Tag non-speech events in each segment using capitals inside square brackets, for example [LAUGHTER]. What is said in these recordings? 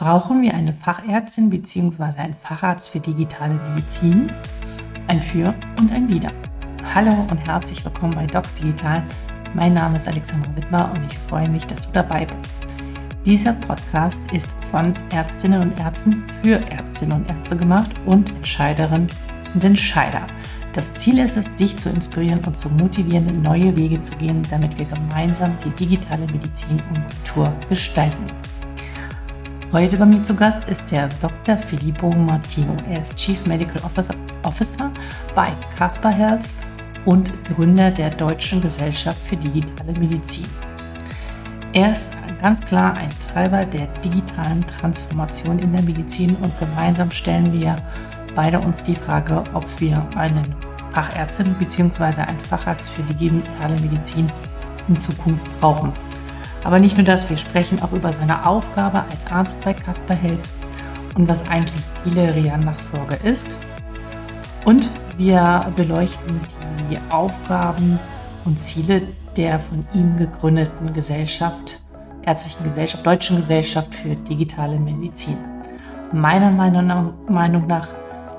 Brauchen wir eine Fachärztin bzw. einen Facharzt für digitale Medizin? Ein Für und ein Wider. Hallo und herzlich willkommen bei Docs Digital. Mein Name ist Alexandra Wittmer und ich freue mich, dass du dabei bist. Dieser Podcast ist von Ärztinnen und Ärzten für Ärztinnen und Ärzte gemacht und Entscheiderinnen und Entscheider. Das Ziel ist es, dich zu inspirieren und zu motivieren, neue Wege zu gehen, damit wir gemeinsam die digitale Medizin und Kultur gestalten. Heute bei mir zu Gast ist der Dr. Filippo Martino. Er ist Chief Medical Officer bei Casper Health und Gründer der Deutschen Gesellschaft für digitale Medizin. Er ist ganz klar ein Treiber der digitalen Transformation in der Medizin und gemeinsam stellen wir beide uns die Frage, ob wir einen Fachärztin bzw. einen Facharzt für digitale Medizin in Zukunft brauchen. Aber nicht nur das, wir sprechen auch über seine Aufgabe als Arzt bei Kasper Helz und was eigentlich Bilerian-Nachsorge ist. Und wir beleuchten die Aufgaben und Ziele der von ihm gegründeten Gesellschaft, Ärztlichen Gesellschaft, Deutschen Gesellschaft für digitale Medizin. Meiner Meinung nach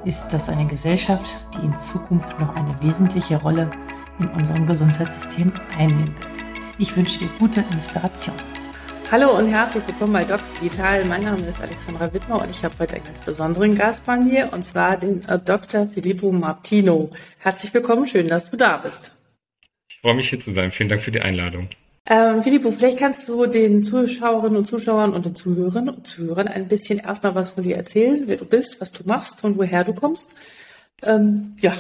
ist das eine Gesellschaft, die in Zukunft noch eine wesentliche Rolle in unserem Gesundheitssystem einnehmen wird. Ich wünsche dir gute Inspiration. Hallo und herzlich willkommen bei Docs Digital. Mein Name ist Alexandra Wittmer und ich habe heute einen ganz besonderen Gast bei mir und zwar den äh, Dr. Filippo Martino. Herzlich willkommen, schön, dass du da bist. Ich freue mich hier zu sein. Vielen Dank für die Einladung. Ähm, Filippo, vielleicht kannst du den Zuschauerinnen und Zuschauern und den Zuhörerinnen und Zuhörern ein bisschen erstmal was von dir erzählen, wer du bist, was du machst, von woher du kommst. Ähm, ja,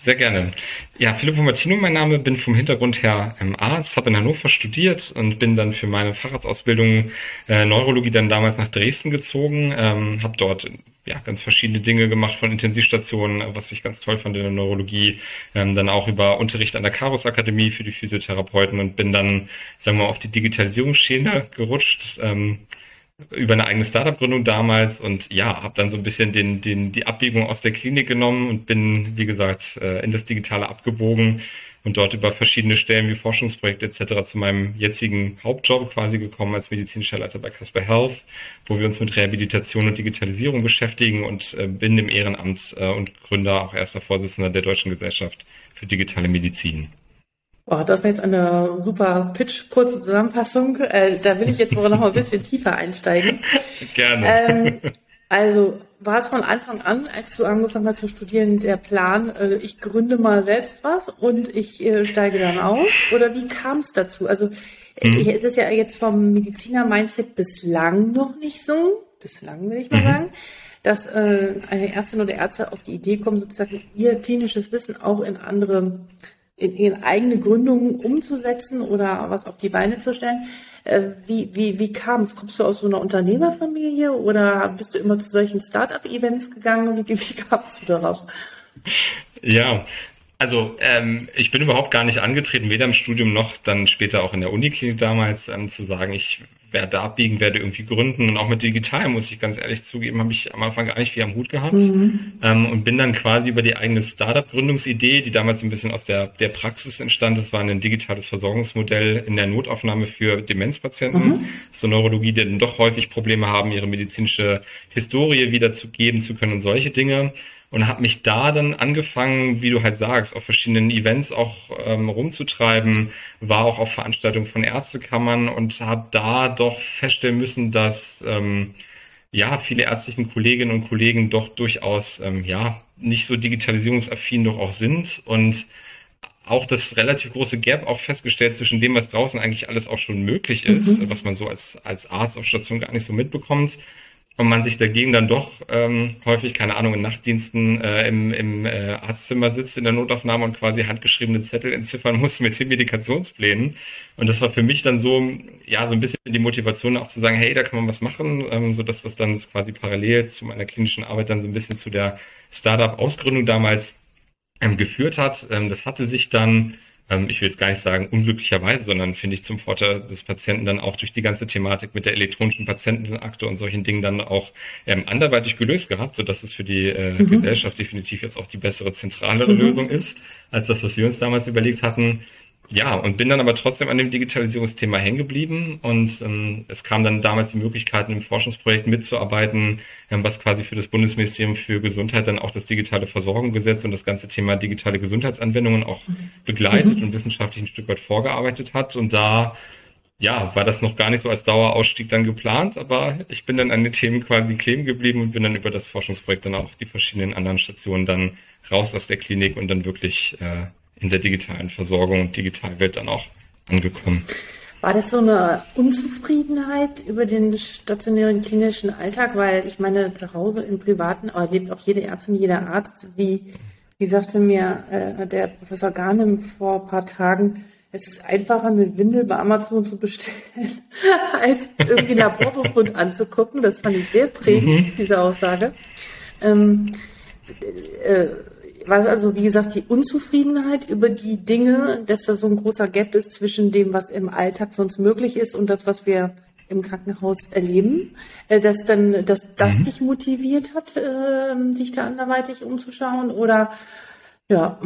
sehr gerne. Ja, Filippo Martino, mein Name, bin vom Hintergrund her ähm, Arzt, habe in Hannover studiert und bin dann für meine Facharztausbildung äh, Neurologie dann damals nach Dresden gezogen, ähm, habe dort ja ganz verschiedene Dinge gemacht von Intensivstationen, was ich ganz toll fand in der Neurologie, ähm, dann auch über Unterricht an der Karus Akademie für die Physiotherapeuten und bin dann, sagen wir mal, auf die Digitalisierungsschiene gerutscht. Ähm, über eine eigene Startup-Gründung damals und ja, habe dann so ein bisschen den, den, die Abbiegung aus der Klinik genommen und bin, wie gesagt, äh, in das Digitale abgebogen und dort über verschiedene Stellen wie Forschungsprojekte etc. zu meinem jetzigen Hauptjob quasi gekommen als medizinischer Leiter bei Casper Health, wo wir uns mit Rehabilitation und Digitalisierung beschäftigen und äh, bin im Ehrenamt äh, und Gründer, auch erster Vorsitzender der Deutschen Gesellschaft für digitale Medizin. Oh, das war jetzt eine super Pitch, kurze Zusammenfassung. Äh, da will ich jetzt noch mal ein bisschen tiefer einsteigen. [LAUGHS] Gerne. Ähm, [LAUGHS] also war es von Anfang an, als du angefangen hast zu studieren, der Plan, äh, ich gründe mal selbst was und ich äh, steige dann aus? Oder wie kam es dazu? Also mhm. es ist ja jetzt vom Mediziner-Mindset bislang noch nicht so, bislang will ich mal mhm. sagen, dass äh, eine Ärztin oder Ärzte auf die Idee kommen, sozusagen ihr klinisches Wissen auch in andere in, in eigene Gründungen umzusetzen oder was auf die Beine zu stellen. Äh, wie, wie, wie kam es? Kommst du aus so einer Unternehmerfamilie oder bist du immer zu solchen Start-up-Events gegangen? Wie, wie kamst du darauf? Ja, also ähm, ich bin überhaupt gar nicht angetreten, weder im Studium noch dann später auch in der Uniklinik damals, ähm, zu sagen, ich werde abbiegen, werde irgendwie gründen. Und auch mit digital, muss ich ganz ehrlich zugeben, habe ich am Anfang gar nicht viel am Hut gehabt. Mhm. Ähm, und bin dann quasi über die eigene Startup-Gründungsidee, die damals ein bisschen aus der, der Praxis entstand. Das war ein digitales Versorgungsmodell in der Notaufnahme für Demenzpatienten. Mhm. So Neurologie, die dann doch häufig Probleme haben, ihre medizinische Historie wiederzugeben zu können und solche Dinge und habe mich da dann angefangen, wie du halt sagst, auf verschiedenen Events auch ähm, rumzutreiben, war auch auf Veranstaltungen von Ärztekammern und habe da doch feststellen müssen, dass ähm, ja viele ärztlichen Kolleginnen und Kollegen doch durchaus ähm, ja nicht so digitalisierungsaffin doch auch sind und auch das relativ große Gap auch festgestellt zwischen dem, was draußen eigentlich alles auch schon möglich ist, mhm. was man so als, als Arzt auf Station gar nicht so mitbekommt und man sich dagegen dann doch ähm, häufig, keine Ahnung, in Nachtdiensten äh, im, im äh, Arztzimmer sitzt in der Notaufnahme und quasi handgeschriebene Zettel entziffern muss mit den Medikationsplänen. Und das war für mich dann so, ja, so ein bisschen die Motivation auch zu sagen, hey, da kann man was machen, ähm, so dass das dann quasi parallel zu meiner klinischen Arbeit dann so ein bisschen zu der Startup-Ausgründung damals ähm, geführt hat. Ähm, das hatte sich dann ähm, ich will jetzt gar nicht sagen unglücklicherweise, sondern finde ich zum Vorteil des Patienten dann auch durch die ganze Thematik mit der elektronischen Patientenakte und solchen Dingen dann auch ähm, anderweitig gelöst gehabt, sodass es für die äh, mhm. Gesellschaft definitiv jetzt auch die bessere zentrale mhm. Lösung ist, als das, was wir uns damals überlegt hatten. Ja, und bin dann aber trotzdem an dem Digitalisierungsthema hängen geblieben und ähm, es kam dann damals die Möglichkeit, im Forschungsprojekt mitzuarbeiten, ähm, was quasi für das Bundesministerium für Gesundheit dann auch das digitale Versorgungsgesetz und das ganze Thema digitale Gesundheitsanwendungen auch begleitet mhm. und wissenschaftlich ein Stück weit vorgearbeitet hat. Und da ja, war das noch gar nicht so als Dauerausstieg dann geplant, aber ich bin dann an den Themen quasi kleben geblieben und bin dann über das Forschungsprojekt dann auch die verschiedenen anderen Stationen dann raus aus der Klinik und dann wirklich äh, in der digitalen Versorgung und Digitalwelt dann auch angekommen. War das so eine Unzufriedenheit über den stationären klinischen Alltag? Weil ich meine, zu Hause im Privaten erlebt auch jede Ärztin, jeder Arzt, wie, wie sagte mir äh, der Professor Garnem vor ein paar Tagen, es ist einfacher, eine Windel bei Amazon zu bestellen, [LAUGHS] als irgendwie Laborbefund anzugucken. Das fand ich sehr prägend, mhm. diese Aussage. Ähm, äh, war also, wie gesagt, die Unzufriedenheit über die Dinge, dass da so ein großer Gap ist zwischen dem, was im Alltag sonst möglich ist und das, was wir im Krankenhaus erleben, äh, dass dann, dass das mhm. dich motiviert hat, äh, dich da anderweitig umzuschauen oder ja.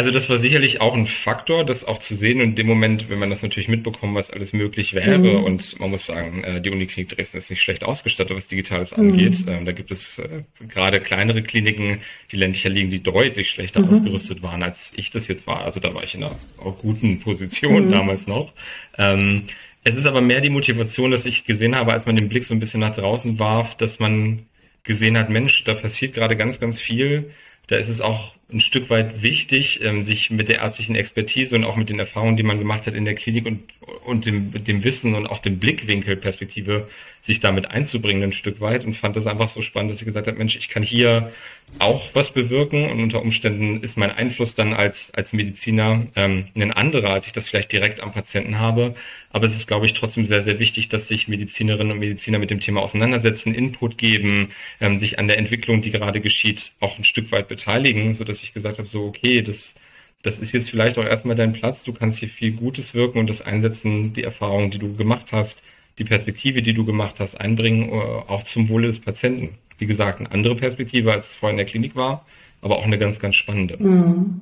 Also das war sicherlich auch ein Faktor, das auch zu sehen und in dem Moment, wenn man das natürlich mitbekommt, was alles möglich wäre mhm. und man muss sagen, äh, die Uniklinik Dresden ist nicht schlecht ausgestattet, was Digitales mhm. angeht. Ähm, da gibt es äh, gerade kleinere Kliniken, die ländlicher liegen, die deutlich schlechter mhm. ausgerüstet waren, als ich das jetzt war. Also da war ich in einer guten Position mhm. damals noch. Ähm, es ist aber mehr die Motivation, dass ich gesehen habe, als man den Blick so ein bisschen nach draußen warf, dass man gesehen hat, Mensch, da passiert gerade ganz, ganz viel. Da ist es auch ein Stück weit wichtig, ähm, sich mit der ärztlichen Expertise und auch mit den Erfahrungen, die man gemacht hat in der Klinik und, und dem, dem Wissen und auch dem Blickwinkel Perspektive, sich damit einzubringen ein Stück weit und fand das einfach so spannend, dass ich gesagt habe, Mensch, ich kann hier auch was bewirken und unter Umständen ist mein Einfluss dann als, als Mediziner ähm, ein anderer, als ich das vielleicht direkt am Patienten habe. Aber es ist, glaube ich, trotzdem sehr, sehr wichtig, dass sich Medizinerinnen und Mediziner mit dem Thema auseinandersetzen, Input geben, ähm, sich an der Entwicklung, die gerade geschieht, auch ein Stück weit beteiligen, so dass ich gesagt habe, so, okay, das, das ist jetzt vielleicht auch erstmal dein Platz, du kannst hier viel Gutes wirken und das einsetzen, die Erfahrung, die du gemacht hast, die Perspektive, die du gemacht hast, einbringen, äh, auch zum Wohle des Patienten. Wie gesagt, eine andere Perspektive, als es vorher in der Klinik war, aber auch eine ganz, ganz spannende. Mhm.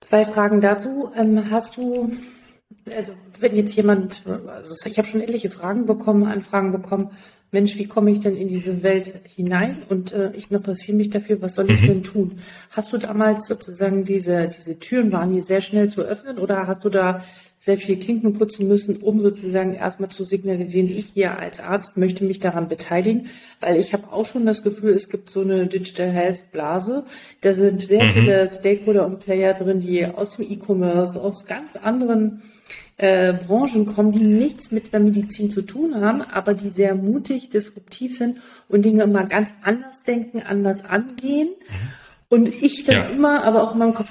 Zwei Fragen dazu. Ähm, hast du, also wenn jetzt jemand, also ich habe schon etliche Fragen bekommen, Anfragen bekommen, Mensch, wie komme ich denn in diese Welt hinein? Und äh, ich interessiere mich dafür, was soll ich mhm. denn tun? Hast du damals sozusagen diese, diese Türen, waren die sehr schnell zu öffnen oder hast du da sehr viel Klinken putzen müssen, um sozusagen erstmal zu signalisieren, ich hier als Arzt möchte mich daran beteiligen, weil ich habe auch schon das Gefühl, es gibt so eine Digital Health Blase. Da sind sehr mhm. viele Stakeholder und Player drin, die aus dem E-Commerce, aus ganz anderen äh, Branchen kommen, die nichts mit der Medizin zu tun haben, aber die sehr mutig, disruptiv sind und Dinge immer ganz anders denken, anders angehen. Mhm. Und ich dann ja. immer, aber auch in meinem Kopf,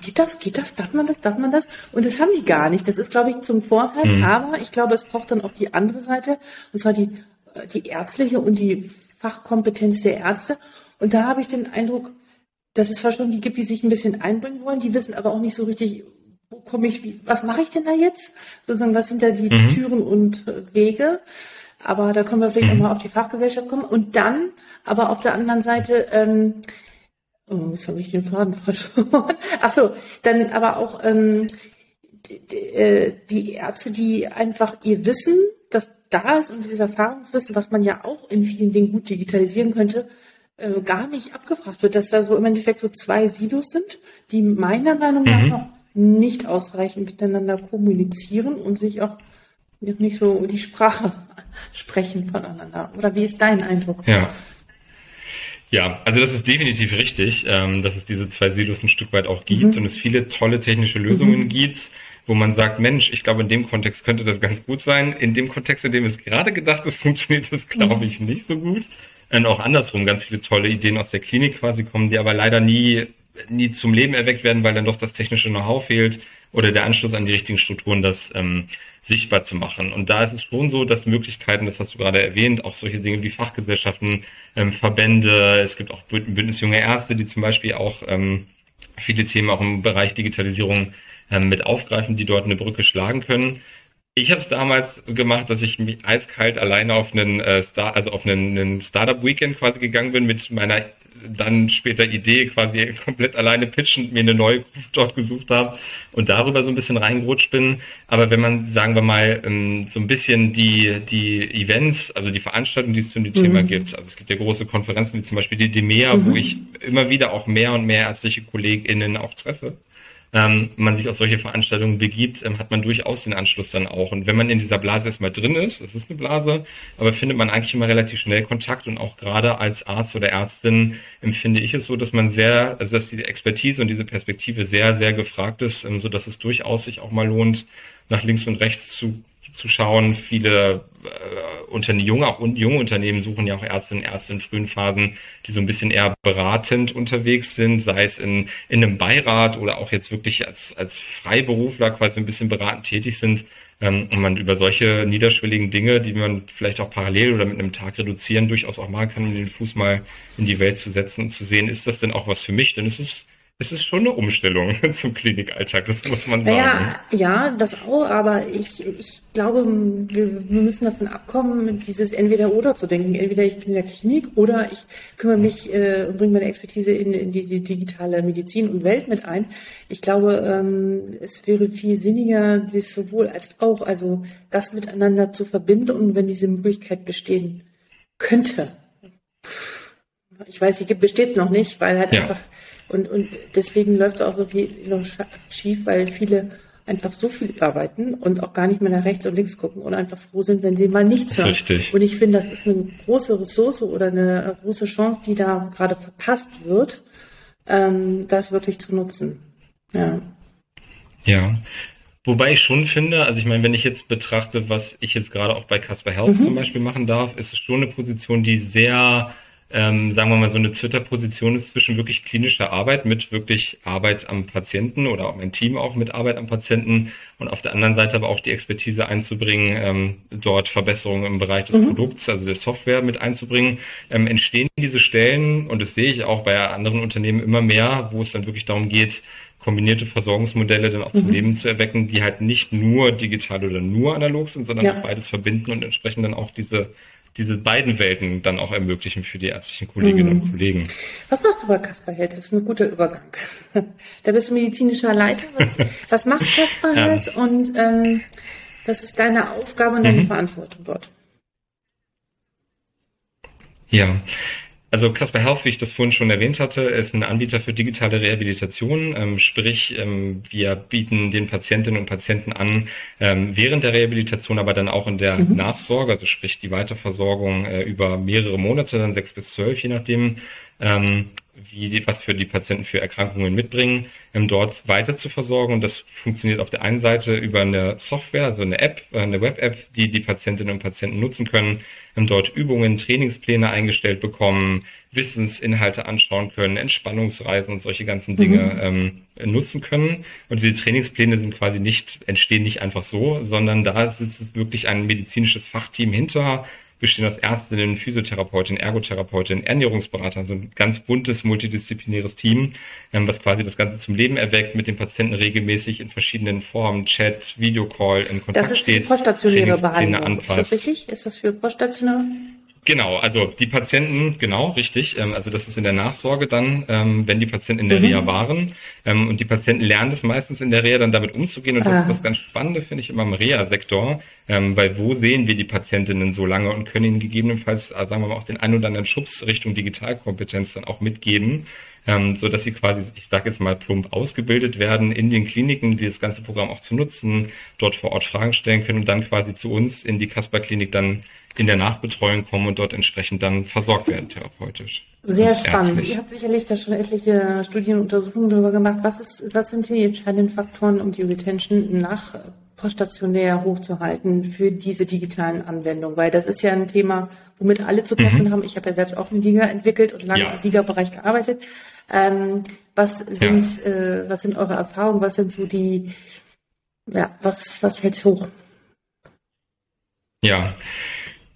geht das, geht das, darf man das, darf man das? Und das haben die gar nicht. Das ist, glaube ich, zum Vorteil. Mhm. Aber ich glaube, es braucht dann auch die andere Seite, und zwar die, die ärztliche und die Fachkompetenz der Ärzte. Und da habe ich den Eindruck, dass es zwar schon die gibt, die sich ein bisschen einbringen wollen, die wissen aber auch nicht so richtig, wo komme ich, wie, was mache ich denn da jetzt? Sozusagen, was sind da die mhm. Türen und äh, Wege? Aber da können wir vielleicht mhm. nochmal auf die Fachgesellschaft kommen. Und dann, aber auf der anderen Seite, ähm, oh, jetzt habe ich den Faden verloren. [LAUGHS] Ach so, dann aber auch ähm, die, die, äh, die Ärzte, die einfach ihr Wissen, das da ist und dieses Erfahrungswissen, was man ja auch in vielen Dingen gut digitalisieren könnte, äh, gar nicht abgefragt wird, dass da so im Endeffekt so zwei Silos sind, die meiner Meinung nach mhm. noch nicht ausreichend miteinander kommunizieren und sich auch nicht so die Sprache [LAUGHS] sprechen voneinander. Oder wie ist dein Eindruck? Ja. Ja, also das ist definitiv richtig, ähm, dass es diese zwei Silos ein Stück weit auch gibt mhm. und es viele tolle technische Lösungen mhm. gibt, wo man sagt, Mensch, ich glaube, in dem Kontext könnte das ganz gut sein. In dem Kontext, in dem es gerade gedacht ist, [LAUGHS] funktioniert das, glaube mhm. ich, nicht so gut. Und auch andersrum, ganz viele tolle Ideen aus der Klinik quasi kommen, die aber leider nie nie zum Leben erweckt werden, weil dann doch das technische Know-how fehlt oder der Anschluss an die richtigen Strukturen, das ähm, sichtbar zu machen. Und da ist es schon so, dass Möglichkeiten, das hast du gerade erwähnt, auch solche Dinge wie Fachgesellschaften, ähm, Verbände, es gibt auch Bündnis junge Ärzte, die zum Beispiel auch ähm, viele Themen auch im Bereich Digitalisierung ähm, mit aufgreifen, die dort eine Brücke schlagen können. Ich habe es damals gemacht, dass ich mich eiskalt alleine auf einen äh, Star, also auf einen, einen Startup Weekend quasi gegangen bin mit meiner dann später Idee quasi komplett alleine pitchend mir eine neue dort gesucht habe und darüber so ein bisschen reingerutscht bin. Aber wenn man, sagen wir mal, ähm, so ein bisschen die, die Events, also die Veranstaltungen, die es zu dem mhm. Thema gibt, also es gibt ja große Konferenzen wie zum Beispiel die DEMEA, mhm. wo ich immer wieder auch mehr und mehr ärztliche KollegInnen auch treffe ähm, man sich auf solche Veranstaltungen begibt, ähm, hat man durchaus den Anschluss dann auch. Und wenn man in dieser Blase erstmal drin ist, es ist eine Blase, aber findet man eigentlich immer relativ schnell Kontakt und auch gerade als Arzt oder Ärztin empfinde ich es so, dass man sehr, also dass die Expertise und diese Perspektive sehr, sehr gefragt ist, ähm, so dass es durchaus sich auch mal lohnt, nach links und rechts zu zu schauen. Viele äh, Unternehmen, junge, auch junge Unternehmen suchen ja auch Ärztinnen und Ärzte in frühen Phasen, die so ein bisschen eher beratend unterwegs sind, sei es in, in einem Beirat oder auch jetzt wirklich als, als Freiberufler quasi ein bisschen beratend tätig sind. Ähm, und man über solche niederschwelligen Dinge, die man vielleicht auch parallel oder mit einem Tag reduzieren, durchaus auch machen kann, um den Fuß mal in die Welt zu setzen und zu sehen, ist das denn auch was für mich? Denn es ist es ist schon eine Umstellung [LAUGHS] zum Klinikalltag, das muss man sagen. Ja, ja, das auch, aber ich, ich glaube, wir, wir müssen davon abkommen, dieses entweder oder zu denken. Entweder ich bin in der Klinik oder ich kümmere mich äh, und bringe meine Expertise in, in die, die, digitale Medizin und Welt mit ein. Ich glaube, ähm, es wäre viel sinniger, das sowohl als auch, also das miteinander zu verbinden und wenn diese Möglichkeit bestehen könnte. Ich weiß, sie besteht noch nicht, weil halt ja. einfach und, und deswegen läuft es auch so viel noch schief, weil viele einfach so viel arbeiten und auch gar nicht mehr nach rechts und links gucken und einfach froh sind, wenn sie mal nichts hören. Richtig. Und ich finde, das ist eine große Ressource oder eine große Chance, die da gerade verpasst wird, ähm, das wirklich zu nutzen. Ja. Ja. Wobei ich schon finde, also ich meine, wenn ich jetzt betrachte, was ich jetzt gerade auch bei Casper Health mhm. zum Beispiel machen darf, ist es schon eine Position, die sehr ähm, sagen wir mal, so eine Twitter-Position ist zwischen wirklich klinischer Arbeit mit wirklich Arbeit am Patienten oder auch mein Team auch mit Arbeit am Patienten und auf der anderen Seite aber auch die Expertise einzubringen, ähm, dort Verbesserungen im Bereich des mhm. Produkts, also der Software mit einzubringen, ähm, entstehen diese Stellen und das sehe ich auch bei anderen Unternehmen immer mehr, wo es dann wirklich darum geht, kombinierte Versorgungsmodelle dann auch zum mhm. Leben zu erwecken, die halt nicht nur digital oder nur analog sind, sondern ja. beides verbinden und entsprechend dann auch diese diese beiden Welten dann auch ermöglichen für die ärztlichen Kolleginnen mhm. und Kollegen. Was machst du bei Kaspar Hels? Das ist ein guter Übergang. [LAUGHS] da bist du medizinischer Leiter. Was, [LAUGHS] was macht Kaspar Hels ja. und ähm, was ist deine Aufgabe und deine mhm. Verantwortung dort? Ja, also Casper Health, wie ich das vorhin schon erwähnt hatte, ist ein Anbieter für digitale Rehabilitation. Ähm, sprich, ähm, wir bieten den Patientinnen und Patienten an, ähm, während der Rehabilitation, aber dann auch in der mhm. Nachsorge, also sprich die Weiterversorgung äh, über mehrere Monate, dann sechs bis zwölf, je nachdem, ähm, wie die, was für die Patienten für Erkrankungen mitbringen, ähm, dort weiter zu versorgen. Und das funktioniert auf der einen Seite über eine Software, also eine App, äh, eine Web-App, die die Patientinnen und Patienten nutzen können, ähm, dort Übungen, Trainingspläne eingestellt bekommen, Wissensinhalte anschauen können, Entspannungsreisen und solche ganzen Dinge mhm. ähm, nutzen können. Und diese Trainingspläne sind quasi nicht, entstehen nicht einfach so, sondern da sitzt wirklich ein medizinisches Fachteam hinter, bestehen aus Ärztinnen, Physiotherapeutinnen, Ergotherapeutinnen, Ernährungsberatern, so ein ganz buntes, multidisziplinäres Team, ähm, was quasi das Ganze zum Leben erweckt, mit den Patienten regelmäßig in verschiedenen Formen, Chat, Videocall, in Kontakt steht. Das ist für poststationäre Behandlung. Ist das richtig? Ist das für poststationäre? Genau, also die Patienten, genau, richtig. Ähm, also das ist in der Nachsorge dann, ähm, wenn die Patienten in der mhm. Reha waren. Ähm, und die Patienten lernen das meistens in der Reha dann damit umzugehen. Und das ah. ist das ganz Spannende, finde ich, immer im Reha-Sektor. Ähm, weil wo sehen wir die Patientinnen so lange und können ihnen gegebenenfalls, äh, sagen wir mal, auch den ein oder anderen Schubs Richtung Digitalkompetenz dann auch mitgeben ähm, so dass sie quasi, ich sage jetzt mal plump, ausgebildet werden in den Kliniken, die das ganze Programm auch zu nutzen, dort vor Ort Fragen stellen können und dann quasi zu uns in die Kasper-Klinik dann in der Nachbetreuung kommen und dort entsprechend dann versorgt werden therapeutisch. Sehr spannend. Ärztlich. Ihr habt sicherlich da schon etliche Studien und Untersuchungen darüber gemacht. Was, ist, was sind die entscheidenden Faktoren, um die Retention nach poststationär hochzuhalten für diese digitalen Anwendungen? Weil das ist ja ein Thema, womit alle zu kämpfen mhm. haben. Ich habe ja selbst auch einen Liga entwickelt und lange ja. im Liga-Bereich gearbeitet. Ähm, was sind, ja. äh, was sind eure Erfahrungen? Was sind so die, ja, was, was hält's hoch? Ja,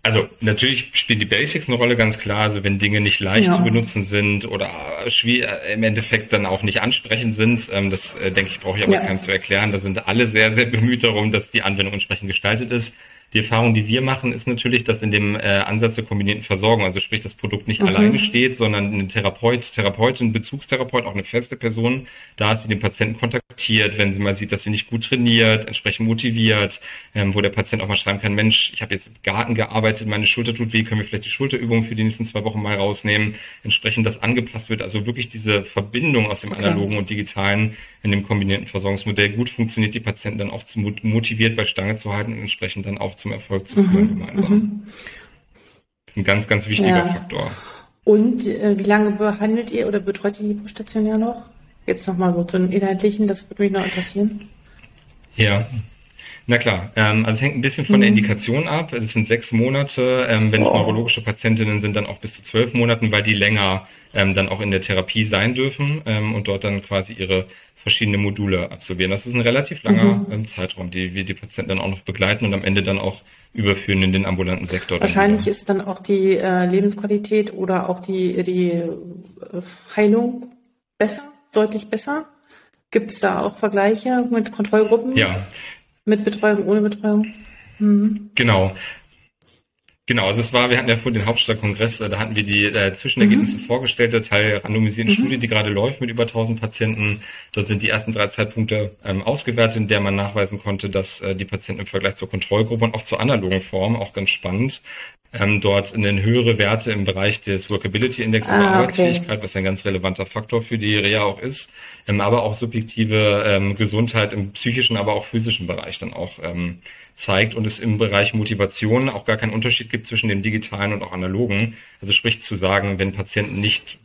also natürlich spielen die Basics eine Rolle, ganz klar. Also wenn Dinge nicht leicht ja. zu benutzen sind oder schwer, im Endeffekt dann auch nicht ansprechend sind, ähm, das äh, denke ich, brauche ich aber ja. keinem zu erklären. Da sind alle sehr, sehr bemüht darum, dass die Anwendung entsprechend gestaltet ist. Die Erfahrung, die wir machen, ist natürlich, dass in dem äh, Ansatz der kombinierten Versorgung, also sprich das Produkt nicht mhm. alleine steht, sondern ein Therapeut, Therapeutin, Bezugstherapeut, auch eine feste Person, da ist sie den Patienten kontaktiert, wenn sie mal sieht, dass sie nicht gut trainiert, entsprechend motiviert, ähm, wo der Patient auch mal schreiben kann, Mensch, ich habe jetzt im Garten gearbeitet, meine Schulter tut weh, können wir vielleicht die Schulterübung für die nächsten zwei Wochen mal rausnehmen, entsprechend das angepasst wird, also wirklich diese Verbindung aus dem analogen und digitalen in dem kombinierten Versorgungsmodell. Gut funktioniert, die Patienten dann auch zu motiviert bei Stange zu halten und entsprechend dann auch zum Erfolg zu führen mhm, gemeinsam. Mhm. Das ist ein ganz, ganz wichtiger ja. Faktor. Und äh, wie lange behandelt ihr oder betreut ihr die stationär noch? Jetzt nochmal so zum Inhaltlichen, das würde mich noch interessieren. Ja, na klar, ähm, also es hängt ein bisschen von mhm. der Indikation ab. Es sind sechs Monate. Ähm, wenn oh. es neurologische Patientinnen sind, dann auch bis zu zwölf Monaten, weil die länger ähm, dann auch in der Therapie sein dürfen ähm, und dort dann quasi ihre verschiedene Module absolvieren. Das ist ein relativ langer mhm. ähm, Zeitraum, die wir die Patienten dann auch noch begleiten und am Ende dann auch überführen in den ambulanten Sektor. Wahrscheinlich ist dann auch die äh, Lebensqualität oder auch die, die äh, Heilung besser, deutlich besser. Gibt es da auch Vergleiche mit Kontrollgruppen? Ja. Mit Betreuung, ohne Betreuung? Mhm. Genau. Genau, also es war, wir hatten ja vor den Hauptstadtkongress, da hatten wir die äh, Zwischenergebnisse mhm. vorgestellt, der Teil randomisierten mhm. Studie, die gerade läuft mit über 1000 Patienten. Da sind die ersten drei Zeitpunkte ähm, ausgewertet, in der man nachweisen konnte, dass äh, die Patienten im Vergleich zur Kontrollgruppe und auch zur analogen Form, auch ganz spannend, ähm, dort in den höhere Werte im Bereich des Workability Index, also ah, Arbeitsfähigkeit, okay. was ein ganz relevanter Faktor für die Reha auch ist, ähm, aber auch subjektive ähm, Gesundheit im psychischen, aber auch physischen Bereich dann auch ähm, zeigt und es im Bereich Motivation auch gar keinen Unterschied gibt zwischen dem digitalen und auch analogen. Also sprich zu sagen, wenn Patienten nicht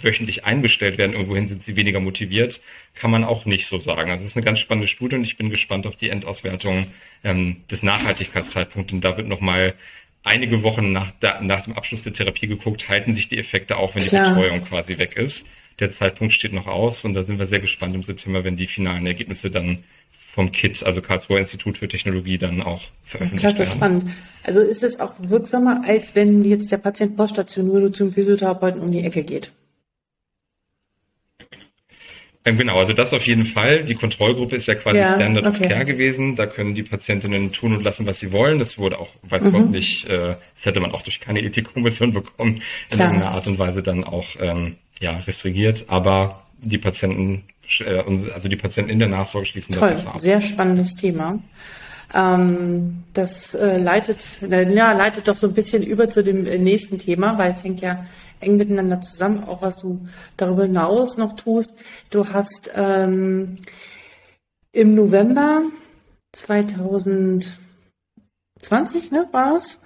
wöchentlich einbestellt werden, irgendwohin sind sie weniger motiviert, kann man auch nicht so sagen. Also es ist eine ganz spannende Studie und ich bin gespannt auf die Endauswertung ähm, des Nachhaltigkeitszeitpunkts. Und da wird nochmal einige Wochen nach, der, nach dem Abschluss der Therapie geguckt, halten sich die Effekte auch, wenn Klar. die Betreuung quasi weg ist. Der Zeitpunkt steht noch aus und da sind wir sehr gespannt im September, wenn die finalen Ergebnisse dann vom KIT, also Karlsruher Institut für Technologie, dann auch veröffentlicht Klasse, werden. spannend. Also ist es auch wirksamer, als wenn jetzt der Patient Poststation nur zum Physiotherapeuten um die Ecke geht? Ähm, genau, also das auf jeden Fall. Die Kontrollgruppe ist ja quasi ja, Standard okay. of Care gewesen. Da können die Patientinnen tun und lassen, was sie wollen. Das wurde auch, weiß mhm. Gott nicht, äh, das hätte man auch durch keine Ethikkommission [LAUGHS] bekommen, in Klar. irgendeiner Art und Weise dann auch ähm, ja, restringiert. Aber die Patienten äh, also die Patienten in der Nachsorge schließen Toll, besser ab. Sehr spannendes Thema. Ähm, das äh, leitet, äh, ja, leitet doch so ein bisschen über zu dem äh, nächsten Thema, weil es hängt ja eng miteinander zusammen, auch was du darüber hinaus noch tust. Du hast ähm, im November 2020, ne, war es,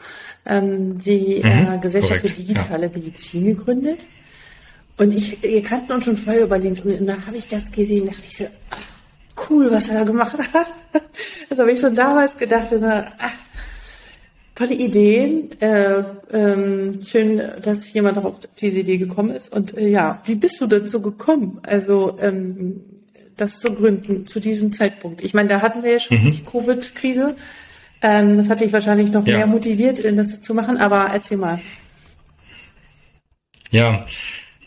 ähm, die mhm, äh, Gesellschaft korrekt, für digitale ja. Medizin gegründet. Und ich, ihr kannten uns schon vorher überlebt und da habe ich das gesehen, dachte ich so, ach, cool, was er da gemacht hat. [LAUGHS] Das habe ich schon damals gedacht, ach, tolle Ideen. Äh, ähm, schön, dass jemand auf diese Idee gekommen ist. Und äh, ja, wie bist du dazu gekommen? Also ähm, das zu gründen zu diesem Zeitpunkt. Ich meine, da hatten wir ja schon mhm. die Covid-Krise. Ähm, das hat dich wahrscheinlich noch ja. mehr motiviert, das zu machen. Aber erzähl mal. Ja,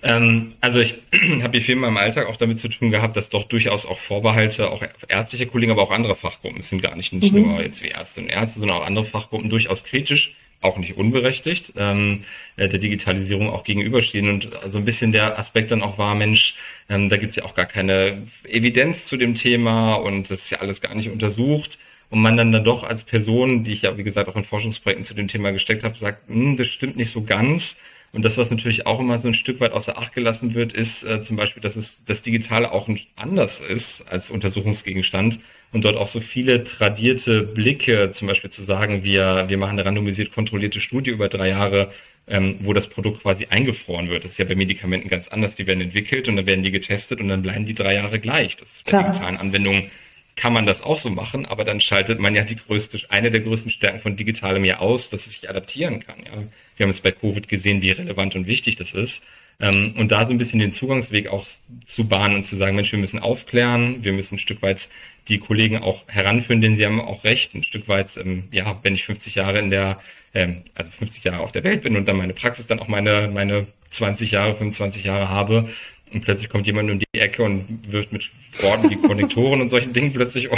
ähm, also ich [CLEARS THROAT] habe hier viel in meinem Alltag auch damit zu tun gehabt, dass doch durchaus auch Vorbehalte, auch ärztliche Kollegen, aber auch andere Fachgruppen, es sind gar nicht, nicht mhm. nur jetzt wie Ärzte und Ärzte, sondern auch andere Fachgruppen durchaus kritisch, auch nicht unberechtigt, ähm, äh, der Digitalisierung auch gegenüberstehen. Und so ein bisschen der Aspekt dann auch war, Mensch, ähm, da gibt's ja auch gar keine Evidenz zu dem Thema und das ist ja alles gar nicht untersucht und man dann dann doch als Person, die ich ja wie gesagt auch in Forschungsprojekten zu dem Thema gesteckt habe, sagt, hm, das stimmt nicht so ganz. Und das, was natürlich auch immer so ein Stück weit außer Acht gelassen wird, ist äh, zum Beispiel, dass es das Digitale auch anders ist als Untersuchungsgegenstand und dort auch so viele tradierte Blicke, zum Beispiel zu sagen, wir, wir machen eine randomisiert kontrollierte Studie über drei Jahre, ähm, wo das Produkt quasi eingefroren wird. Das ist ja bei Medikamenten ganz anders. Die werden entwickelt und dann werden die getestet und dann bleiben die drei Jahre gleich. Das ist bei Klar. digitalen Anwendungen kann man das auch so machen, aber dann schaltet man ja die größte, eine der größten Stärken von Digitalem ja aus, dass es sich adaptieren kann. Ja. Wir haben es bei Covid gesehen, wie relevant und wichtig das ist. Ähm, und da so ein bisschen den Zugangsweg auch zu bahnen und zu sagen, Mensch, wir müssen aufklären, wir müssen ein Stück weit die Kollegen auch heranführen, denn sie haben auch recht, ein Stück weit, ähm, ja, wenn ich 50 Jahre in der, ähm, also 50 Jahre auf der Welt bin und dann meine Praxis dann auch meine, meine 20 Jahre, 25 Jahre habe, und plötzlich kommt jemand um die Ecke und wirft mit Worten wie Konnektoren und solchen Dingen plötzlich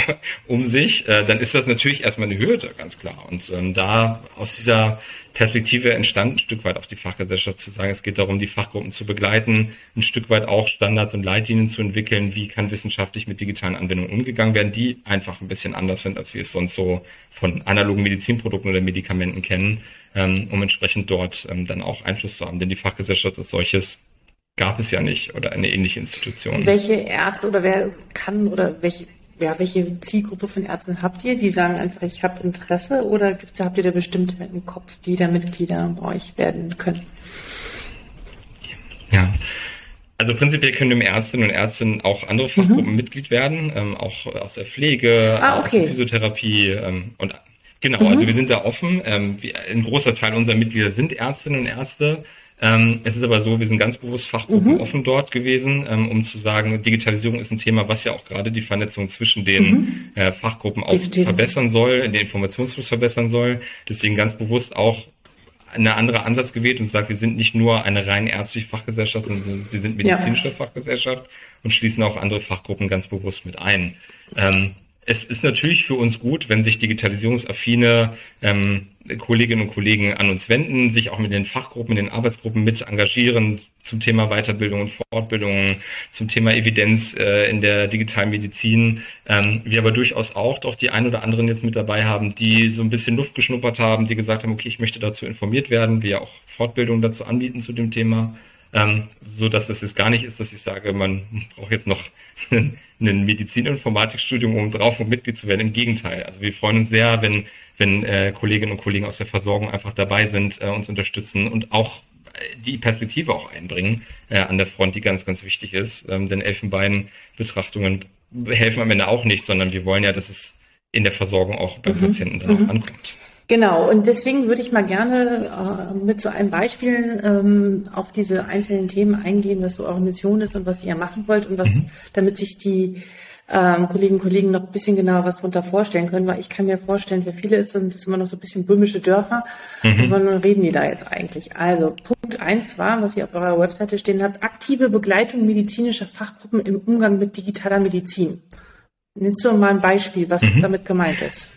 um sich, äh, dann ist das natürlich erstmal eine Hürde, ganz klar. Und ähm, da aus dieser Perspektive entstand ein Stück weit auch die Fachgesellschaft zu sagen, es geht darum, die Fachgruppen zu begleiten, ein Stück weit auch Standards und Leitlinien zu entwickeln, wie kann wissenschaftlich mit digitalen Anwendungen umgegangen werden, die einfach ein bisschen anders sind, als wir es sonst so von analogen Medizinprodukten oder Medikamenten kennen, ähm, um entsprechend dort ähm, dann auch Einfluss zu haben. Denn die Fachgesellschaft als solches gab es ja nicht oder eine ähnliche Institution. Welche Ärzte oder wer kann oder welche, ja, welche Zielgruppe von Ärzten habt ihr, die sagen einfach, ich habe Interesse oder gibt's, habt ihr da bestimmte im Kopf, die da Mitglieder bei euch werden können? Ja. Also prinzipiell können Ärztinnen und Ärzte auch andere Fachgruppen mhm. Mitglied werden, ähm, auch aus der Pflege, ah, okay. aus der Physiotherapie ähm, und genau, mhm. also wir sind da offen. Ähm, ein großer Teil unserer Mitglieder sind Ärztinnen und Ärzte. Ähm, es ist aber so, wir sind ganz bewusst Fachgruppen mhm. offen dort gewesen, ähm, um zu sagen, Digitalisierung ist ein Thema, was ja auch gerade die Vernetzung zwischen den mhm. äh, Fachgruppen auch Definitiv. verbessern soll, den Informationsfluss verbessern soll. Deswegen ganz bewusst auch eine andere Ansatz gewählt und sagt, wir sind nicht nur eine rein ärztliche Fachgesellschaft, sondern wir sind medizinische ja. Fachgesellschaft und schließen auch andere Fachgruppen ganz bewusst mit ein. Ähm, es ist natürlich für uns gut, wenn sich digitalisierungsaffine ähm, Kolleginnen und Kollegen an uns wenden, sich auch mit den Fachgruppen, den Arbeitsgruppen mit engagieren zum Thema Weiterbildung und Fortbildung, zum Thema Evidenz äh, in der digitalen Medizin. Ähm, wir aber durchaus auch doch die ein oder anderen jetzt mit dabei haben, die so ein bisschen Luft geschnuppert haben, die gesagt haben, okay, ich möchte dazu informiert werden, wir auch Fortbildung dazu anbieten zu dem Thema ähm, so dass es jetzt gar nicht ist, dass ich sage, man braucht jetzt noch [LAUGHS] ein Medizininformatikstudium, um drauf und Mitglied zu werden. Im Gegenteil. Also wir freuen uns sehr, wenn, wenn äh, Kolleginnen und Kollegen aus der Versorgung einfach dabei sind, äh, uns unterstützen und auch äh, die Perspektive auch einbringen äh, an der Front, die ganz, ganz wichtig ist. Ähm, denn Elfenbein-Betrachtungen helfen am Ende auch nicht, sondern wir wollen ja, dass es in der Versorgung auch beim mhm. Patienten dann mhm. auch ankommt. Genau, und deswegen würde ich mal gerne äh, mit so einem Beispiel ähm, auf diese einzelnen Themen eingehen, was so eure Mission ist und was ihr machen wollt und was, mhm. damit sich die ähm, Kolleginnen und Kollegen noch ein bisschen genauer was darunter vorstellen können, weil ich kann mir vorstellen, für viele ist das immer noch so ein bisschen böhmische Dörfer. Mhm. Wann reden die da jetzt eigentlich? Also Punkt eins war, was ihr auf eurer Webseite stehen habt, aktive Begleitung medizinischer Fachgruppen im Umgang mit digitaler Medizin. Nennst du mal ein Beispiel, was mhm. damit gemeint ist?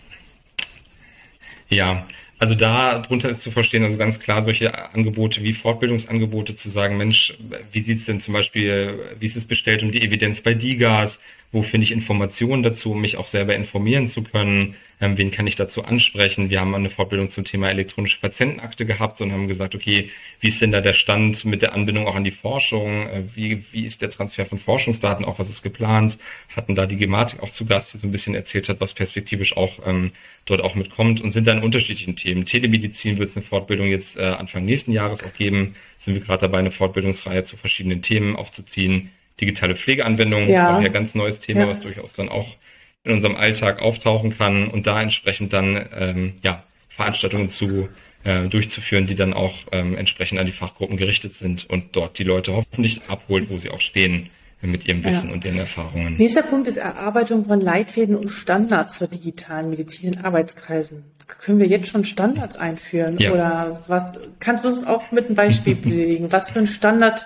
Ja, also da drunter ist zu verstehen, also ganz klar solche Angebote wie Fortbildungsangebote zu sagen, Mensch, wie sieht's denn zum Beispiel, wie ist es bestellt um die Evidenz bei DIGAS? Wo finde ich Informationen dazu, um mich auch selber informieren zu können? Ähm, wen kann ich dazu ansprechen? Wir haben eine Fortbildung zum Thema elektronische Patientenakte gehabt und haben gesagt, okay, wie ist denn da der Stand mit der Anbindung auch an die Forschung? Äh, wie, wie ist der Transfer von Forschungsdaten auch? Was ist geplant? Hatten da die Gematik auch zu Gast, die so ein bisschen erzählt hat, was perspektivisch auch ähm, dort auch mitkommt und sind dann unterschiedlichen Themen. Telemedizin wird es eine Fortbildung jetzt äh, Anfang nächsten Jahres auch geben. Sind wir gerade dabei, eine Fortbildungsreihe zu verschiedenen Themen aufzuziehen. Digitale Pflegeanwendungen, ja. auch ein ganz neues Thema, ja. was durchaus dann auch in unserem Alltag auftauchen kann und da entsprechend dann ähm, ja, Veranstaltungen zu äh, durchzuführen, die dann auch ähm, entsprechend an die Fachgruppen gerichtet sind und dort die Leute hoffentlich abholt, wo sie auch stehen mit ihrem Wissen ja. und ihren Erfahrungen. Nächster Punkt ist Erarbeitung von Leitfäden und Standards zur digitalen Medizin in Arbeitskreisen. Können wir jetzt schon Standards einführen? Ja. Oder was kannst du es auch mit einem Beispiel [LAUGHS] belegen? Was für ein Standard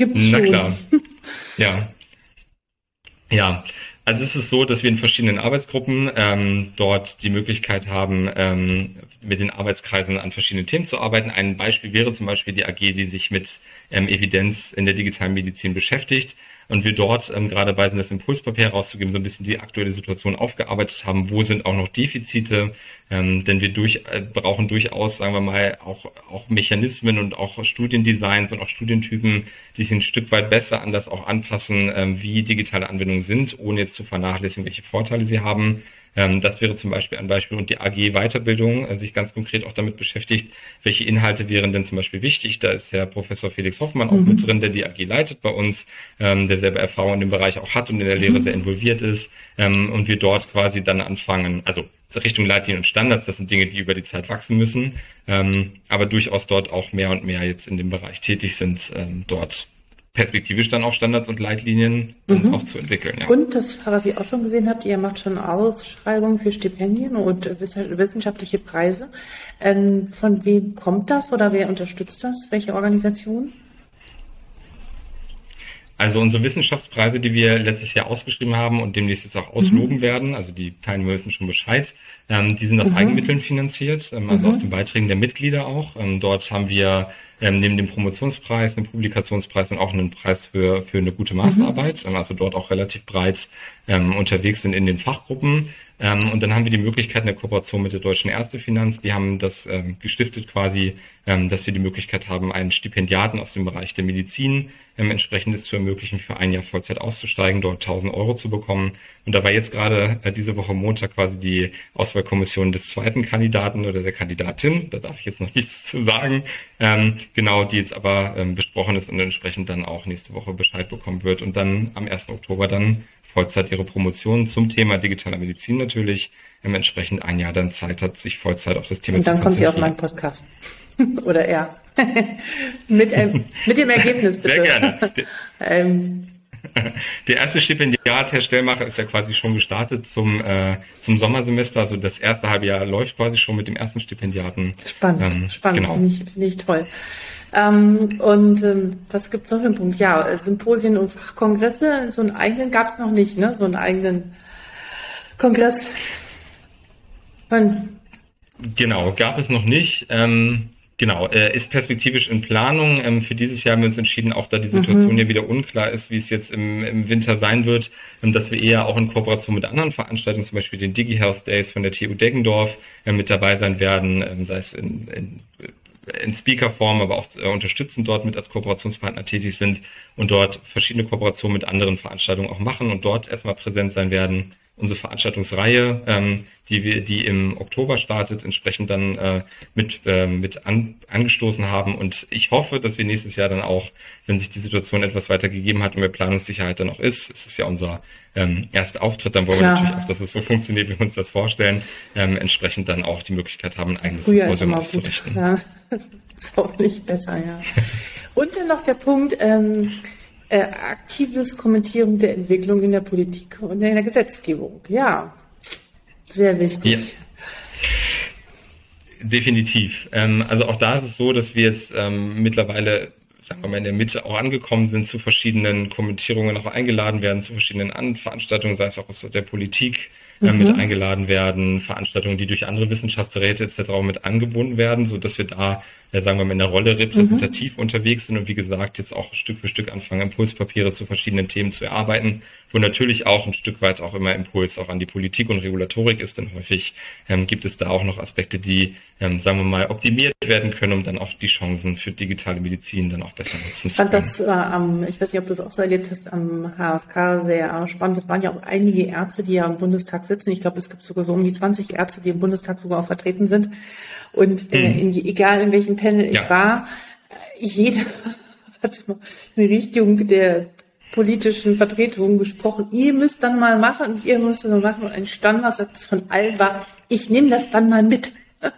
gibt es schon? Na klar. [LAUGHS] Ja. Ja, also es ist so, dass wir in verschiedenen Arbeitsgruppen ähm, dort die Möglichkeit haben, ähm, mit den Arbeitskreisen an verschiedenen Themen zu arbeiten. Ein Beispiel wäre zum Beispiel die AG, die sich mit ähm, Evidenz in der digitalen Medizin beschäftigt und wir dort ähm, gerade dabei sind, das Impulspapier herauszugeben, so ein bisschen die aktuelle Situation aufgearbeitet haben, wo sind auch noch Defizite, ähm, denn wir durch, äh, brauchen durchaus, sagen wir mal, auch, auch Mechanismen und auch Studiendesigns und auch Studientypen, die sich ein Stück weit besser an das auch anpassen, ähm, wie digitale Anwendungen sind, ohne jetzt zu vernachlässigen, welche Vorteile sie haben. Ähm, das wäre zum Beispiel ein Beispiel und die AG Weiterbildung äh, sich ganz konkret auch damit beschäftigt, welche Inhalte wären denn zum Beispiel wichtig. Da ist Herr Professor Felix Hoffmann auch mhm. mit drin, der die AG leitet bei uns, ähm, der selber Erfahrung in dem Bereich auch hat und in der Lehre mhm. sehr involviert ist ähm, und wir dort quasi dann anfangen, also Richtung Leitlinien und Standards, das sind Dinge, die über die Zeit wachsen müssen, aber durchaus dort auch mehr und mehr jetzt in dem Bereich tätig sind, dort perspektivisch dann auch Standards und Leitlinien mhm. auch zu entwickeln. Ja. Und das, was ich auch schon gesehen habt, ihr macht schon Ausschreibungen für Stipendien und wissenschaftliche Preise. Ähm, von wem kommt das oder wer unterstützt das? Welche Organisation? Also unsere Wissenschaftspreise, die wir letztes Jahr ausgeschrieben haben und demnächst jetzt auch ausloben mhm. werden, also die Teilnehmer wissen schon Bescheid, ähm, die sind aus mhm. Eigenmitteln finanziert, ähm, also mhm. aus den Beiträgen der Mitglieder auch. Ähm, dort haben wir ähm, neben dem Promotionspreis, einen Publikationspreis und auch einen Preis für, für eine gute Masterarbeit, mhm. also dort auch relativ breit ähm, unterwegs sind in den Fachgruppen. Ähm, und dann haben wir die Möglichkeit in der Kooperation mit der Deutschen Ärztefinanz, die haben das ähm, gestiftet quasi, ähm, dass wir die Möglichkeit haben, einen Stipendiaten aus dem Bereich der Medizin ähm, entsprechendes zu ermöglichen, für ein Jahr Vollzeit auszusteigen, dort 1000 Euro zu bekommen. Und da war jetzt gerade äh, diese Woche Montag quasi die Auswahlkommission des zweiten Kandidaten oder der Kandidatin, da darf ich jetzt noch [LAUGHS] nichts zu sagen, ähm, genau, die jetzt aber ähm, besprochen ist und entsprechend dann auch nächste Woche Bescheid bekommen wird und dann am 1. Oktober dann Vollzeit ihre Promotion zum Thema digitaler Medizin natürlich ähm, entsprechend ein Jahr dann Zeit hat, sich Vollzeit auf das Thema zu konzentrieren. Und dann kommt sie auf meinen Podcast. [LAUGHS] Oder er. [LAUGHS] mit, ähm, mit dem Ergebnis bitte. Sehr gerne. ähm, [LAUGHS] der erste Stipendiat, Herr Stellmacher, ist ja quasi schon gestartet zum, äh, zum Sommersemester. Also das erste halbe Jahr läuft quasi schon mit dem ersten Stipendiaten. Spannend, ähm, spannend, genau. finde ich, find ich toll. Ähm, und ähm, was gibt's noch für einen Punkt? Ja, Symposien und Fachkongresse, so einen eigenen gab's noch nicht, ne? So einen eigenen Kongress. Wann? Genau, gab es noch nicht. Ähm, Genau, äh, ist perspektivisch in Planung. Ähm, für dieses Jahr haben wir uns entschieden, auch da die Situation mhm. ja wieder unklar ist, wie es jetzt im, im Winter sein wird, ähm, dass wir eher auch in Kooperation mit anderen Veranstaltungen, zum Beispiel den DigiHealth Days von der TU Deggendorf, äh, mit dabei sein werden, ähm, sei es in, in in Speakerform, aber auch äh, unterstützend dort mit als Kooperationspartner tätig sind und dort verschiedene Kooperationen mit anderen Veranstaltungen auch machen und dort erstmal präsent sein werden unsere Veranstaltungsreihe, ähm, die wir, die im Oktober startet, entsprechend dann äh, mit, äh, mit an, angestoßen haben. Und ich hoffe, dass wir nächstes Jahr dann auch, wenn sich die Situation etwas weiter gegeben hat und mehr Planungssicherheit dann auch ist, es ist ja unser ähm, erster Auftritt, dann wollen Klar. wir natürlich auch, dass es so funktioniert, wie wir uns das vorstellen, ähm, entsprechend dann auch die Möglichkeit haben, ein eigenes Symposium auszurichten. Ja, [LAUGHS] das ist hoffentlich besser, ja. Und dann noch der Punkt, ähm, äh, aktives Kommentieren der Entwicklung in der Politik und in der Gesetzgebung. Ja, sehr wichtig. Ja. Definitiv. Ähm, also auch da ist es so, dass wir jetzt ähm, mittlerweile sagen wir mal, in der Mitte auch angekommen sind, zu verschiedenen Kommentierungen auch eingeladen werden, zu verschiedenen An Veranstaltungen, sei es auch aus der Politik, äh, mhm. mit eingeladen werden, Veranstaltungen, die durch andere Wissenschaftsräte etc. auch mit angebunden werden, so dass wir da, äh, sagen wir mal, in der Rolle repräsentativ mhm. unterwegs sind und wie gesagt jetzt auch Stück für Stück anfangen, Impulspapiere zu verschiedenen Themen zu erarbeiten, wo natürlich auch ein Stück weit auch immer Impuls auch an die Politik und Regulatorik ist, denn häufig ähm, gibt es da auch noch Aspekte, die, ähm, sagen wir mal, optimiert werden können, um dann auch die Chancen für digitale Medizin dann auch besser nutzen zu können. Ich fand das, äh, ich weiß nicht, ob du es auch so erlebt hast, am HSK sehr spannend. Es waren ja auch einige Ärzte, die ja im Bundestag sitzen. Ich glaube, es gibt sogar so um die 20 Ärzte, die im Bundestag sogar auch vertreten sind. Und äh, in, egal in welchem Panel ich ja. war, jeder [LAUGHS] hat eine Richtung der politischen Vertretungen gesprochen. Ihr müsst dann mal machen, ihr müsst dann mal machen. Und ein Standardsatz von allen war, ich nehme das dann mal mit. [LAUGHS]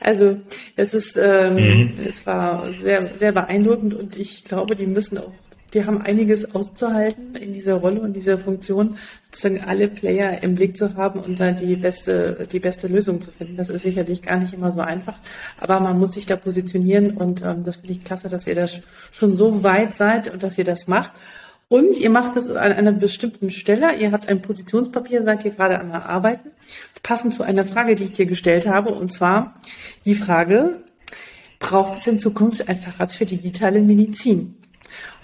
Also es ist, ähm, mhm. es war sehr, sehr beeindruckend und ich glaube, die müssen auch die haben einiges auszuhalten in dieser Rolle und dieser Funktion, sozusagen alle Player im Blick zu haben und da die beste, die beste Lösung zu finden. Das ist sicherlich gar nicht immer so einfach, aber man muss sich da positionieren und ähm, das finde ich klasse, dass ihr da schon so weit seid und dass ihr das macht. Und ihr macht es an einer bestimmten Stelle. Ihr habt ein Positionspapier, seid ihr gerade an der Arbeiten, passend zu einer Frage, die ich dir gestellt habe, und zwar die Frage, braucht es in Zukunft ein Facharzt für digitale Medizin?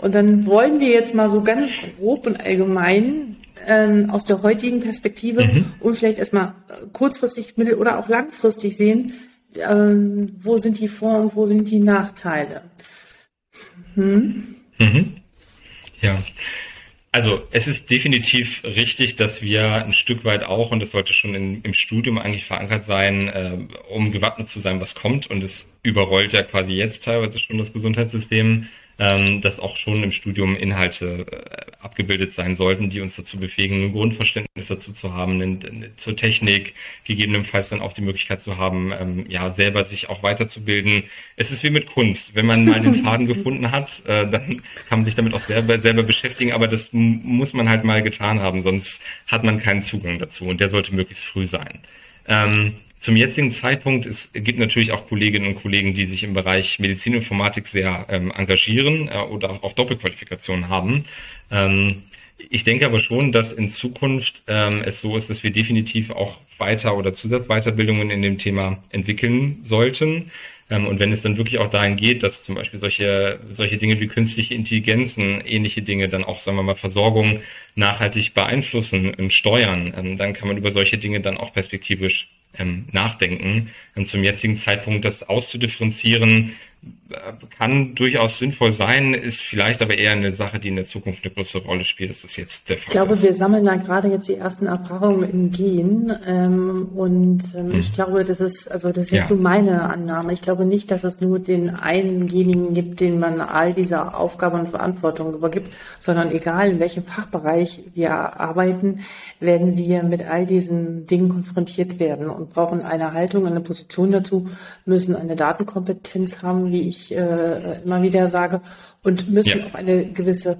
Und dann wollen wir jetzt mal so ganz grob und allgemein ähm, aus der heutigen Perspektive mhm. und vielleicht erstmal kurzfristig, mittel- oder auch langfristig sehen, ähm, wo sind die Vor- und wo sind die Nachteile. Hm? Mhm. Ja. Also es ist definitiv richtig, dass wir ein Stück weit auch, und das sollte schon in, im Studium eigentlich verankert sein, äh, um gewappnet zu sein, was kommt. Und es überrollt ja quasi jetzt teilweise schon das Gesundheitssystem ähm, dass auch schon im Studium Inhalte äh, abgebildet sein sollten, die uns dazu befähigen, ein Grundverständnis dazu zu haben, in, in, zur Technik, gegebenenfalls dann auch die Möglichkeit zu haben, ähm, ja, selber sich auch weiterzubilden. Es ist wie mit Kunst. Wenn man mal den Faden [LAUGHS] gefunden hat, äh, dann kann man sich damit auch selber, selber beschäftigen, aber das muss man halt mal getan haben, sonst hat man keinen Zugang dazu und der sollte möglichst früh sein. Ähm, zum jetzigen Zeitpunkt, es gibt natürlich auch Kolleginnen und Kollegen, die sich im Bereich Medizininformatik sehr ähm, engagieren äh, oder auch Doppelqualifikationen haben. Ähm, ich denke aber schon, dass in Zukunft ähm, es so ist, dass wir definitiv auch weiter oder Zusatzweiterbildungen in dem Thema entwickeln sollten. Ähm, und wenn es dann wirklich auch dahin geht, dass zum Beispiel solche, solche Dinge wie künstliche Intelligenzen, ähnliche Dinge dann auch, sagen wir mal, Versorgung nachhaltig beeinflussen und steuern, ähm, dann kann man über solche Dinge dann auch perspektivisch ähm, nachdenken. Zum jetzigen Zeitpunkt das auszudifferenzieren, kann durchaus sinnvoll sein, ist vielleicht aber eher eine Sache, die in der Zukunft eine größere Rolle spielt. Das ist jetzt der Fall. Ich glaube, wir sammeln da gerade jetzt die ersten Erfahrungen im Gehen. Ähm, und ähm, hm. ich glaube, das ist, also das ist jetzt ja. so meine Annahme. Ich glaube nicht, dass es nur den einenjenigen gibt, den man all diese Aufgaben und Verantwortung übergibt, sondern egal in welchem Fachbereich wir arbeiten, werden wir mit all diesen Dingen konfrontiert werden und brauchen eine Haltung, eine Position dazu, müssen eine Datenkompetenz haben, wie ich äh, immer wieder sage, und müssen ja. auch eine gewisse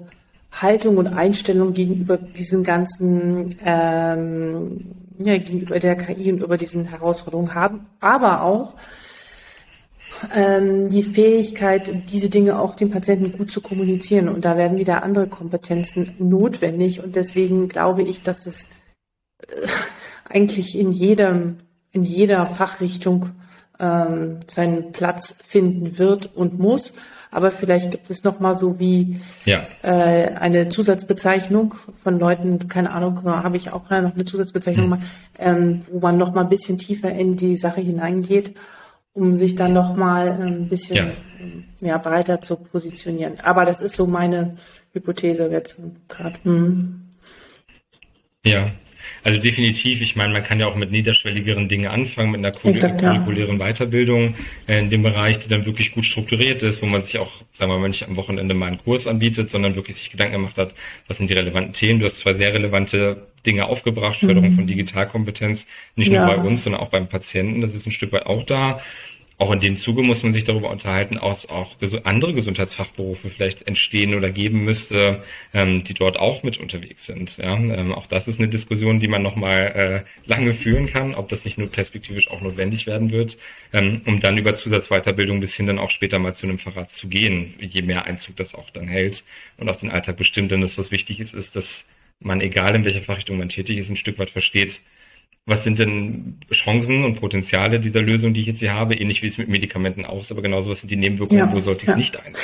Haltung und Einstellung gegenüber diesen ganzen, ähm, ja, gegenüber der KI und über diesen Herausforderungen haben, aber auch ähm, die Fähigkeit, diese Dinge auch dem Patienten gut zu kommunizieren. Und da werden wieder andere Kompetenzen notwendig. Und deswegen glaube ich, dass es äh, eigentlich in jedem, in jeder Fachrichtung ähm, seinen Platz finden wird und muss. Aber vielleicht gibt es noch mal so wie ja. äh, eine Zusatzbezeichnung von Leuten, keine Ahnung, habe ich auch noch eine Zusatzbezeichnung hm. gemacht, ähm, wo man noch mal ein bisschen tiefer in die Sache hineingeht, um sich dann noch mal ein bisschen ja. ja breiter zu positionieren. Aber das ist so meine Hypothese jetzt gerade. Hm. Ja, also definitiv, ich meine, man kann ja auch mit niederschwelligeren Dingen anfangen, mit einer curriculären Weiterbildung äh, in dem Bereich, die dann wirklich gut strukturiert ist, wo man sich auch, sagen wir mal, nicht am Wochenende mal einen Kurs anbietet, sondern wirklich sich Gedanken gemacht hat, was sind die relevanten Themen. Du hast zwei sehr relevante Dinge aufgebracht, Förderung mhm. von Digitalkompetenz, nicht ja. nur bei uns, sondern auch beim Patienten. Das ist ein Stück weit auch da auch in dem Zuge muss man sich darüber unterhalten, aus auch andere Gesundheitsfachberufe vielleicht entstehen oder geben müsste, ähm, die dort auch mit unterwegs sind. Ja, ähm, auch das ist eine Diskussion, die man nochmal äh, lange führen kann, ob das nicht nur perspektivisch auch notwendig werden wird, ähm, um dann über Zusatzweiterbildung bis hin dann auch später mal zu einem Facharzt zu gehen, je mehr Einzug das auch dann hält und auch den Alltag bestimmt. Denn das, was wichtig ist, ist, dass man, egal in welcher Fachrichtung man tätig ist, ein Stück weit versteht, was sind denn Chancen und Potenziale dieser Lösung, die ich jetzt hier habe, ähnlich wie es mit Medikamenten auch ist, aber genauso, was sind die Nebenwirkungen, ja, wo sollte ich es ja. nicht einsetzen?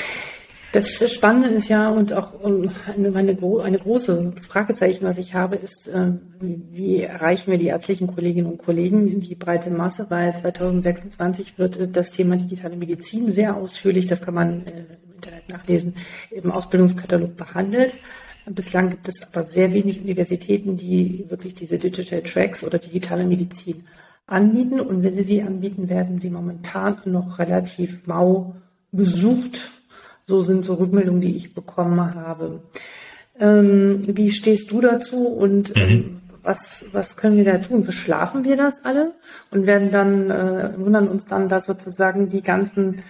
Das Spannende ist ja und auch eine, eine, eine große Fragezeichen, was ich habe, ist, äh, wie erreichen wir die ärztlichen Kolleginnen und Kollegen in die breite Masse, weil 2026 wird das Thema digitale Medizin sehr ausführlich, das kann man äh, im Internet nachlesen, im Ausbildungskatalog behandelt. Bislang gibt es aber sehr wenig Universitäten, die wirklich diese Digital Tracks oder digitale Medizin anbieten. Und wenn sie sie anbieten, werden sie momentan noch relativ mau besucht. So sind so Rückmeldungen, die ich bekommen habe. Ähm, wie stehst du dazu und ähm, mhm. Was, was können wir da tun? Verschlafen wir das alle und werden dann, äh, wundern uns dann, dass sozusagen die ganzen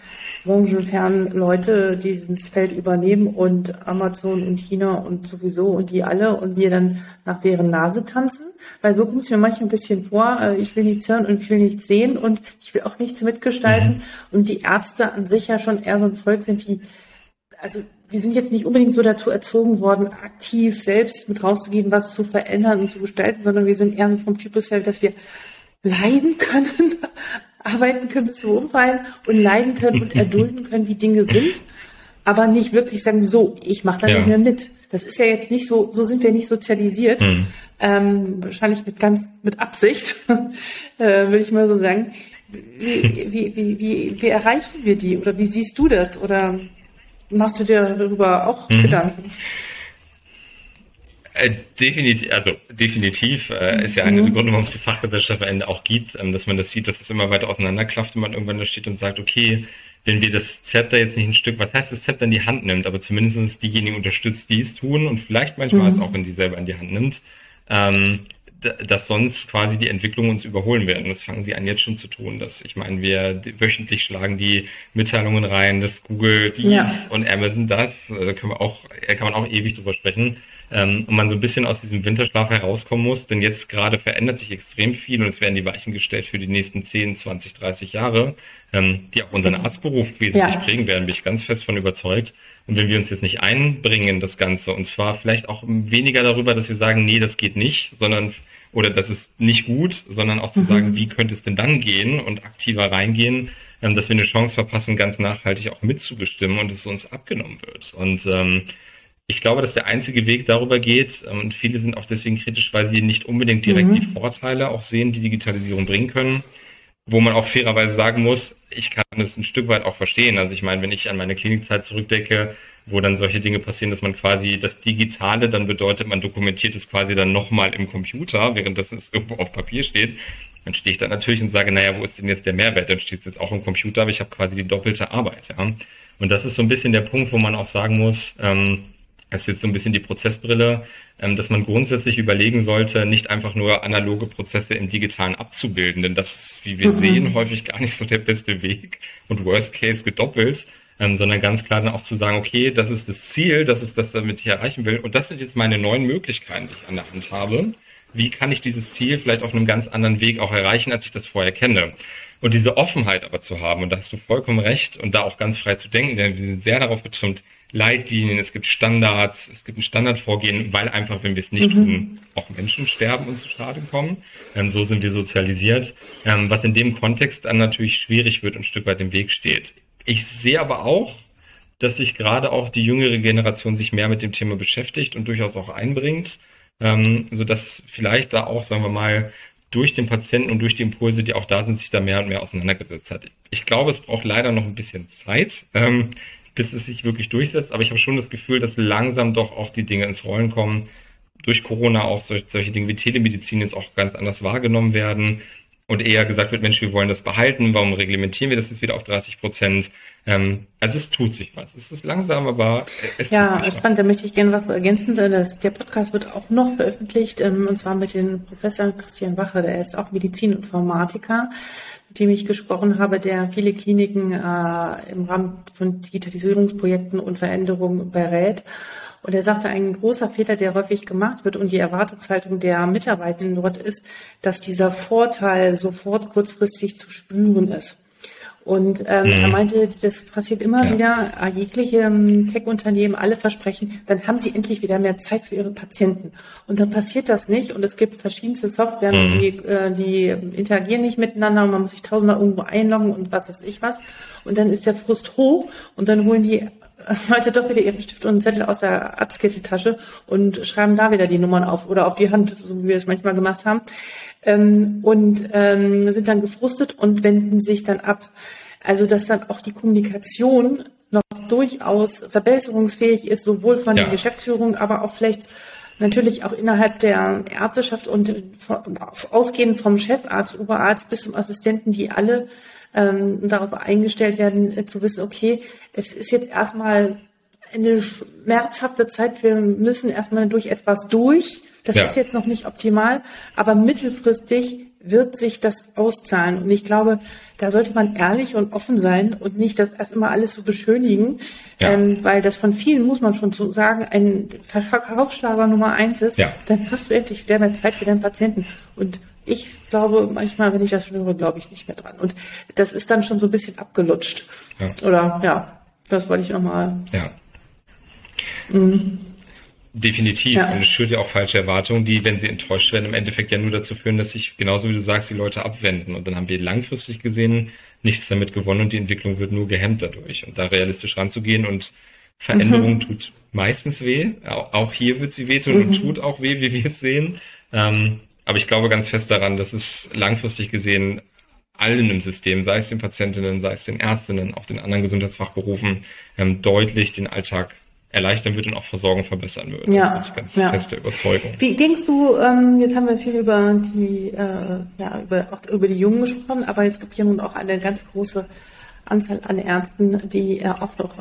branchenfernen Leute dieses Feld übernehmen und Amazon und China und sowieso und die alle und wir dann nach deren Nase tanzen. Weil so kommt es mir manchmal ein bisschen vor, äh, ich will nichts hören und ich will nichts sehen und ich will auch nichts mitgestalten. Mhm. Und die Ärzte an sich ja schon eher so ein Volk sind, die, also wir sind jetzt nicht unbedingt so dazu erzogen worden, aktiv selbst mit rauszugehen, was zu verändern und zu gestalten, sondern wir sind eher so vom Typus her, dass wir leiden können, [LAUGHS] arbeiten können bis zum Umfallen und leiden können und erdulden können, wie Dinge sind, aber nicht wirklich sagen, so, ich mache da ja. nicht mehr mit. Das ist ja jetzt nicht so, so sind wir nicht sozialisiert. Mhm. Ähm, wahrscheinlich mit ganz mit Absicht, [LAUGHS] äh, würde ich mal so sagen. Wie, wie, wie, wie, wie erreichen wir die? Oder wie siehst du das? Oder machst du dir darüber auch mhm. Gedanken? Äh, definitiv, also definitiv äh, ist ja einer der mhm. Gründe, warum es die Fachgesellschaft am Ende auch gibt, ähm, dass man das sieht, dass es immer weiter auseinanderklafft und man irgendwann da steht und sagt, okay, wenn wir das Zepter jetzt nicht ein Stück, was heißt das Zepter in die Hand nimmt, aber zumindest diejenigen unterstützt, die es tun und vielleicht manchmal mhm. es auch in die selber in die Hand nimmt, ähm, dass sonst quasi die Entwicklungen uns überholen werden. Das fangen sie an jetzt schon zu tun. Dass, ich meine, wir wöchentlich schlagen die Mitteilungen rein, dass Google dies ja. und Amazon das. Da können wir auch, kann man auch ewig drüber sprechen. Ähm, und man so ein bisschen aus diesem Winterschlaf herauskommen muss, denn jetzt gerade verändert sich extrem viel und es werden die Weichen gestellt für die nächsten 10, 20, 30 Jahre, ähm, die auch unseren Arztberuf wesentlich ja. prägen werden, bin ich ganz fest von überzeugt. Und wenn wir uns jetzt nicht einbringen in das Ganze, und zwar vielleicht auch weniger darüber, dass wir sagen, nee, das geht nicht, sondern oder das ist nicht gut, sondern auch zu mhm. sagen, wie könnte es denn dann gehen und aktiver reingehen, ähm, dass wir eine Chance verpassen, ganz nachhaltig auch mitzubestimmen und es uns abgenommen wird. Und ähm, ich glaube, dass der einzige Weg darüber geht, ähm, und viele sind auch deswegen kritisch, weil sie nicht unbedingt direkt mhm. die Vorteile auch sehen, die Digitalisierung bringen können, wo man auch fairerweise sagen muss, ich kann es ein Stück weit auch verstehen. Also ich meine, wenn ich an meine Klinikzeit zurückdecke, wo dann solche Dinge passieren, dass man quasi das Digitale dann bedeutet, man dokumentiert es quasi dann nochmal im Computer, während das irgendwo auf Papier steht, dann stehe ich da natürlich und sage, naja, wo ist denn jetzt der Mehrwert? Dann steht es jetzt auch im Computer, aber ich habe quasi die doppelte Arbeit. Ja? Und das ist so ein bisschen der Punkt, wo man auch sagen muss, ähm, das ist jetzt so ein bisschen die Prozessbrille, ähm, dass man grundsätzlich überlegen sollte, nicht einfach nur analoge Prozesse im Digitalen abzubilden, denn das ist, wie wir mhm. sehen, häufig gar nicht so der beste Weg und Worst Case gedoppelt, ähm, sondern ganz klar dann auch zu sagen, okay, das ist das Ziel, das ist das, damit ich erreichen will und das sind jetzt meine neuen Möglichkeiten, die ich an der Hand habe. Wie kann ich dieses Ziel vielleicht auf einem ganz anderen Weg auch erreichen, als ich das vorher kenne? Und diese Offenheit aber zu haben, und da hast du vollkommen recht, und da auch ganz frei zu denken, denn wir sind sehr darauf getrimmt, Leitlinien, es gibt Standards, es gibt ein Standardvorgehen, weil einfach, wenn wir es nicht mhm. tun, auch Menschen sterben und zu Schaden kommen. Ähm, so sind wir sozialisiert, ähm, was in dem Kontext dann natürlich schwierig wird und ein Stück weit im Weg steht. Ich sehe aber auch, dass sich gerade auch die jüngere Generation sich mehr mit dem Thema beschäftigt und durchaus auch einbringt, ähm, so dass vielleicht da auch, sagen wir mal, durch den Patienten und durch die Impulse, die auch da sind, sich da mehr und mehr auseinandergesetzt hat. Ich glaube, es braucht leider noch ein bisschen Zeit. Ähm, bis es sich wirklich durchsetzt. Aber ich habe schon das Gefühl, dass langsam doch auch die Dinge ins Rollen kommen. Durch Corona auch solche, solche Dinge wie Telemedizin jetzt auch ganz anders wahrgenommen werden und eher gesagt wird, Mensch, wir wollen das behalten, warum reglementieren wir das jetzt wieder auf 30 Prozent? Ähm, also es tut sich was. Es ist langsam, aber es ja, tut sich spannend. Da möchte ich gerne was ergänzen. Das, der Podcast wird auch noch veröffentlicht, ähm, und zwar mit dem Professor Christian Wache, der ist auch Medizininformatiker dem ich gesprochen habe, der viele Kliniken äh, im Rahmen von Digitalisierungsprojekten und Veränderungen berät. Und er sagte, ein großer Fehler, der häufig gemacht wird und die Erwartungshaltung der Mitarbeitenden dort ist, dass dieser Vorteil sofort kurzfristig zu spüren ist. Und ähm, mhm. er meinte, das passiert immer ja. wieder, äh, jegliche ähm, Tech-Unternehmen, alle versprechen, dann haben sie endlich wieder mehr Zeit für ihre Patienten. Und dann passiert das nicht und es gibt verschiedenste Software, mhm. die, äh, die interagieren nicht miteinander und man muss sich tausendmal irgendwo einloggen und was weiß ich was. Und dann ist der Frust hoch und dann holen die Leute doch wieder ihre Stift und einen Zettel aus der Arztkitteltasche und schreiben da wieder die Nummern auf oder auf die Hand, so wie wir es manchmal gemacht haben ähm, und ähm, sind dann gefrustet und wenden sich dann ab. Also dass dann auch die Kommunikation noch durchaus verbesserungsfähig ist, sowohl von ja. den Geschäftsführungen, aber auch vielleicht natürlich auch innerhalb der Ärzteschaft und ausgehend vom Chefarzt, Oberarzt bis zum Assistenten, die alle ähm, darauf eingestellt werden, äh, zu wissen, okay, es ist jetzt erstmal eine schmerzhafte Zeit, wir müssen erstmal durch etwas durch das ja. ist jetzt noch nicht optimal, aber mittelfristig wird sich das auszahlen. Und ich glaube, da sollte man ehrlich und offen sein und nicht das erst immer alles so beschönigen, ja. ähm, weil das von vielen, muss man schon so sagen, ein Verkaufsschlager Nummer eins ist. Ja. Dann hast du endlich wieder mehr Zeit für deinen Patienten. Und ich glaube, manchmal, wenn ich das höre, glaube ich nicht mehr dran. Und das ist dann schon so ein bisschen abgelutscht. Ja. Oder ja, das wollte ich nochmal. Ja. Mhm. Definitiv. Ja. Und es schürt ja auch falsche Erwartungen, die, wenn sie enttäuscht werden, im Endeffekt ja nur dazu führen, dass sich, genauso wie du sagst, die Leute abwenden. Und dann haben wir langfristig gesehen nichts damit gewonnen und die Entwicklung wird nur gehemmt dadurch. Und da realistisch ranzugehen und Veränderung mhm. tut meistens weh. Auch hier wird sie wehtun mhm. und tut auch weh, wie wir es sehen. Ähm, aber ich glaube ganz fest daran, dass es langfristig gesehen allen im System, sei es den Patientinnen, sei es den Ärztinnen, auch den anderen Gesundheitsfachberufen, ähm, deutlich den Alltag erleichtern wird und auch Versorgung verbessern wird. Ja, das ist ganz ja. feste Überzeugung. Wie denkst du, ähm, jetzt haben wir viel über die, äh, ja, über, auch über die Jungen gesprochen, aber es gibt ja nun auch eine ganz große Anzahl an Ärzten, die äh, auch noch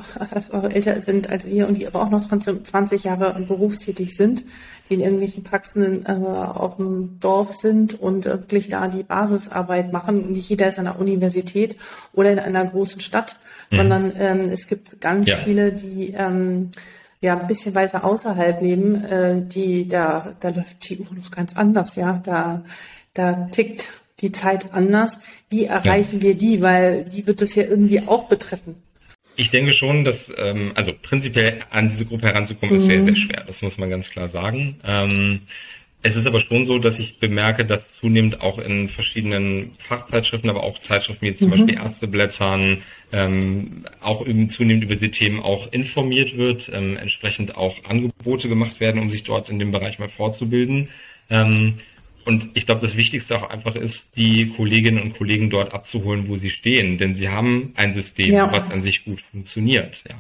äh, älter sind als wir und die aber auch noch 20 Jahre berufstätig sind, die in irgendwelchen Praxen äh, auf dem Dorf sind und wirklich da die Basisarbeit machen. Nicht jeder ist an der Universität oder in einer großen Stadt, mhm. sondern ähm, es gibt ganz ja. viele, die ähm, ja ein bisschen weiter außerhalb leben, äh, die da da läuft die Uhr noch ganz anders, ja, da da tickt die Zeit anders. Wie erreichen ja. wir die? Weil die wird es ja irgendwie auch betreffen. Ich denke schon, dass, ähm, also prinzipiell an diese Gruppe heranzukommen, mhm. ist sehr, sehr mhm. schwer. Das muss man ganz klar sagen. Ähm, es ist aber schon so, dass ich bemerke, dass zunehmend auch in verschiedenen Fachzeitschriften, aber auch Zeitschriften wie zum mhm. Beispiel Ärzteblättern, ähm, auch eben zunehmend über diese Themen auch informiert wird, ähm, entsprechend auch Angebote gemacht werden, um sich dort in dem Bereich mal fortzubilden. Ähm, und ich glaube, das Wichtigste auch einfach ist, die Kolleginnen und Kollegen dort abzuholen, wo sie stehen. Denn sie haben ein System, ja. was an sich gut funktioniert. Ja.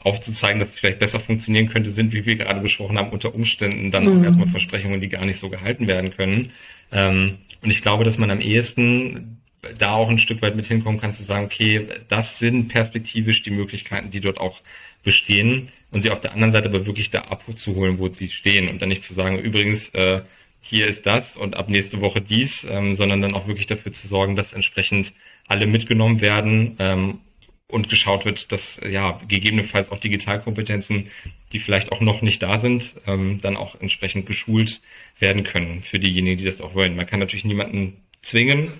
Aufzuzeigen, dass es vielleicht besser funktionieren könnte, sind, wie wir gerade besprochen haben, unter Umständen dann mhm. auch erstmal Versprechungen, die gar nicht so gehalten werden können. Ähm, und ich glaube, dass man am ehesten da auch ein Stück weit mit hinkommen kann, zu sagen, okay, das sind perspektivisch die Möglichkeiten, die dort auch bestehen und sie auf der anderen Seite aber wirklich da abzuholen, wo sie stehen und dann nicht zu sagen, übrigens, äh, hier ist das und ab nächste Woche dies, ähm, sondern dann auch wirklich dafür zu sorgen, dass entsprechend alle mitgenommen werden ähm, und geschaut wird, dass ja gegebenenfalls auch Digitalkompetenzen, die vielleicht auch noch nicht da sind, ähm, dann auch entsprechend geschult werden können für diejenigen, die das auch wollen. Man kann natürlich niemanden zwingen.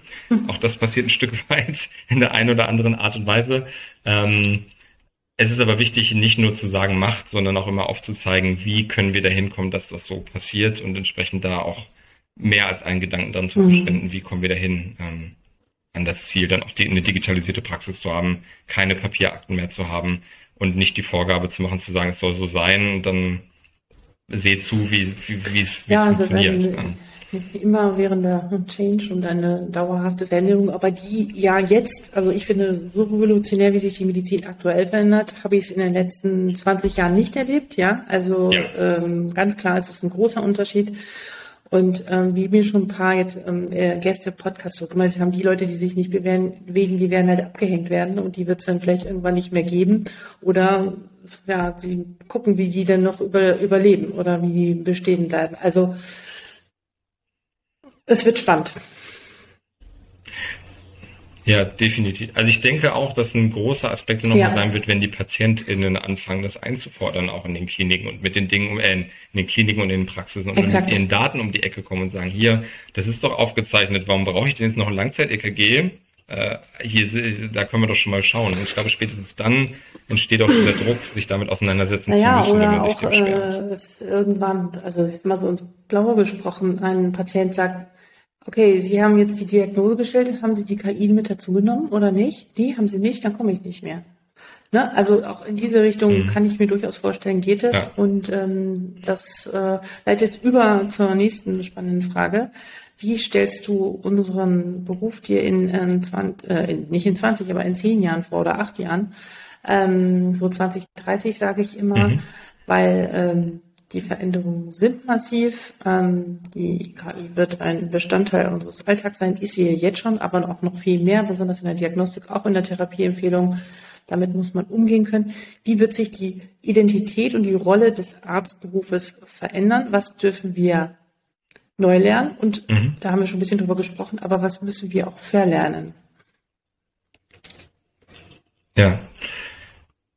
Auch das passiert ein Stück [LAUGHS] weit in der einen oder anderen Art und Weise. Ähm, es ist aber wichtig, nicht nur zu sagen, macht, sondern auch immer aufzuzeigen, wie können wir dahin kommen, dass das so passiert und entsprechend da auch mehr als einen Gedanken dann zu mhm. verschwenden, wie kommen wir dahin ähm, an das Ziel, dann auch die, eine digitalisierte Praxis zu haben, keine Papierakten mehr zu haben und nicht die Vorgabe zu machen, zu sagen, es soll so sein und dann seht zu, wie, wie, wie es, wie ja, es funktioniert. Ein, immer während der Change und eine dauerhafte Veränderung, aber die ja jetzt, also ich finde, so revolutionär, wie sich die Medizin aktuell verändert, habe ich es in den letzten 20 Jahren nicht erlebt, ja. Also ja. Ähm, ganz klar ist es ein großer Unterschied. Und ähm, wie mir schon ein paar jetzt ähm, äh, Gäste Podcast so gemeldet haben, die Leute, die sich nicht bewegen, die werden halt abgehängt werden und die wird es dann vielleicht irgendwann nicht mehr geben. Oder ja, sie gucken, wie die dann noch über, überleben oder wie die bestehen bleiben. Also es wird spannend. Ja, definitiv. Also ich denke auch, dass ein großer Aspekt nochmal ja. sein wird, wenn die PatientInnen anfangen, das einzufordern, auch in den Kliniken und mit den Dingen, äh, in den Kliniken und in den Praxisen und mit ihren Daten um die Ecke kommen und sagen, hier, das ist doch aufgezeichnet, warum brauche ich denn jetzt noch ein Langzeit-EKG? Äh, hier, da können wir doch schon mal schauen. Und ich glaube, spätestens dann entsteht auch dieser Druck, sich damit auseinandersetzen naja, zu müssen, oder wenn man sich auch, äh, irgendwann, also jetzt mal so ins Blaue gesprochen, ein Patient sagt, Okay, Sie haben jetzt die Diagnose gestellt. Haben Sie die KI mit dazu genommen oder nicht? Nee, haben Sie nicht, dann komme ich nicht mehr. Ne? Also auch in diese Richtung mhm. kann ich mir durchaus vorstellen, geht es. Ja. Und ähm, das äh, leitet über zur nächsten spannenden Frage. Wie stellst du unseren Beruf dir in, in 20, äh, nicht in 20, aber in 10 Jahren vor oder 8 Jahren? Ähm, so 2030 sage ich immer, mhm. weil ähm, die Veränderungen sind massiv. Ähm, die KI wird ein Bestandteil unseres Alltags sein, ist sie jetzt schon, aber auch noch viel mehr, besonders in der Diagnostik, auch in der Therapieempfehlung. Damit muss man umgehen können. Wie wird sich die Identität und die Rolle des Arztberufes verändern? Was dürfen wir neu lernen? Und mhm. da haben wir schon ein bisschen drüber gesprochen, aber was müssen wir auch verlernen? Ja,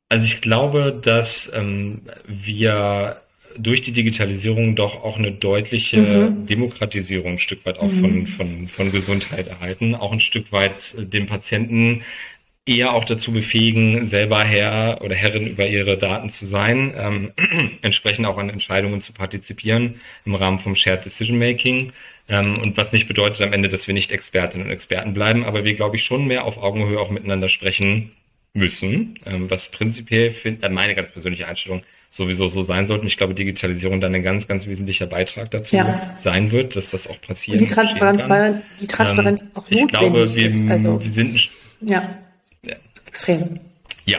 also ich glaube, dass ähm, wir durch die Digitalisierung doch auch eine deutliche mhm. Demokratisierung ein Stück weit auch mhm. von, von, von Gesundheit erhalten, auch ein Stück weit äh, den Patienten eher auch dazu befähigen, selber Herr oder Herrin über ihre Daten zu sein, ähm, [CLEARS THROAT] entsprechend auch an Entscheidungen zu partizipieren im Rahmen vom Shared Decision Making. Ähm, und was nicht bedeutet am Ende, dass wir nicht Expertinnen und Experten bleiben, aber wir, glaube ich, schon mehr auf Augenhöhe auch miteinander sprechen müssen, ähm, was prinzipiell, find, äh, meine ganz persönliche Einstellung, sowieso so sein sollte. Und ich glaube, Digitalisierung dann ein ganz, ganz wesentlicher Beitrag dazu ja. sein wird, dass das auch passiert. Und die Transparenz, weil die Transparenz ähm, auch notwendig ich glaube, wir, ist. Also, wir sind ja, ja, extrem. Ja,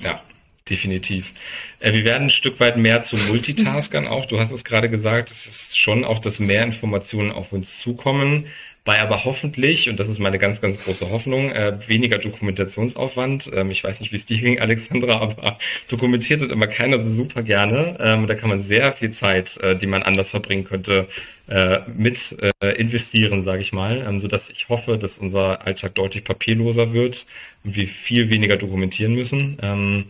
ja, definitiv. Äh, wir werden ein Stück weit mehr zu Multitaskern auch. Du hast es gerade gesagt, es ist schon auch, dass mehr Informationen auf uns zukommen. Bei aber hoffentlich, und das ist meine ganz, ganz große Hoffnung, äh, weniger Dokumentationsaufwand. Ähm, ich weiß nicht, wie es dir ging, Alexandra, aber [LAUGHS] dokumentiert wird immer keiner so super gerne. Ähm, da kann man sehr viel Zeit, äh, die man anders verbringen könnte, äh, mit äh, investieren, sage ich mal, ähm, so dass ich hoffe, dass unser Alltag deutlich papierloser wird und wir viel weniger dokumentieren müssen. Ähm,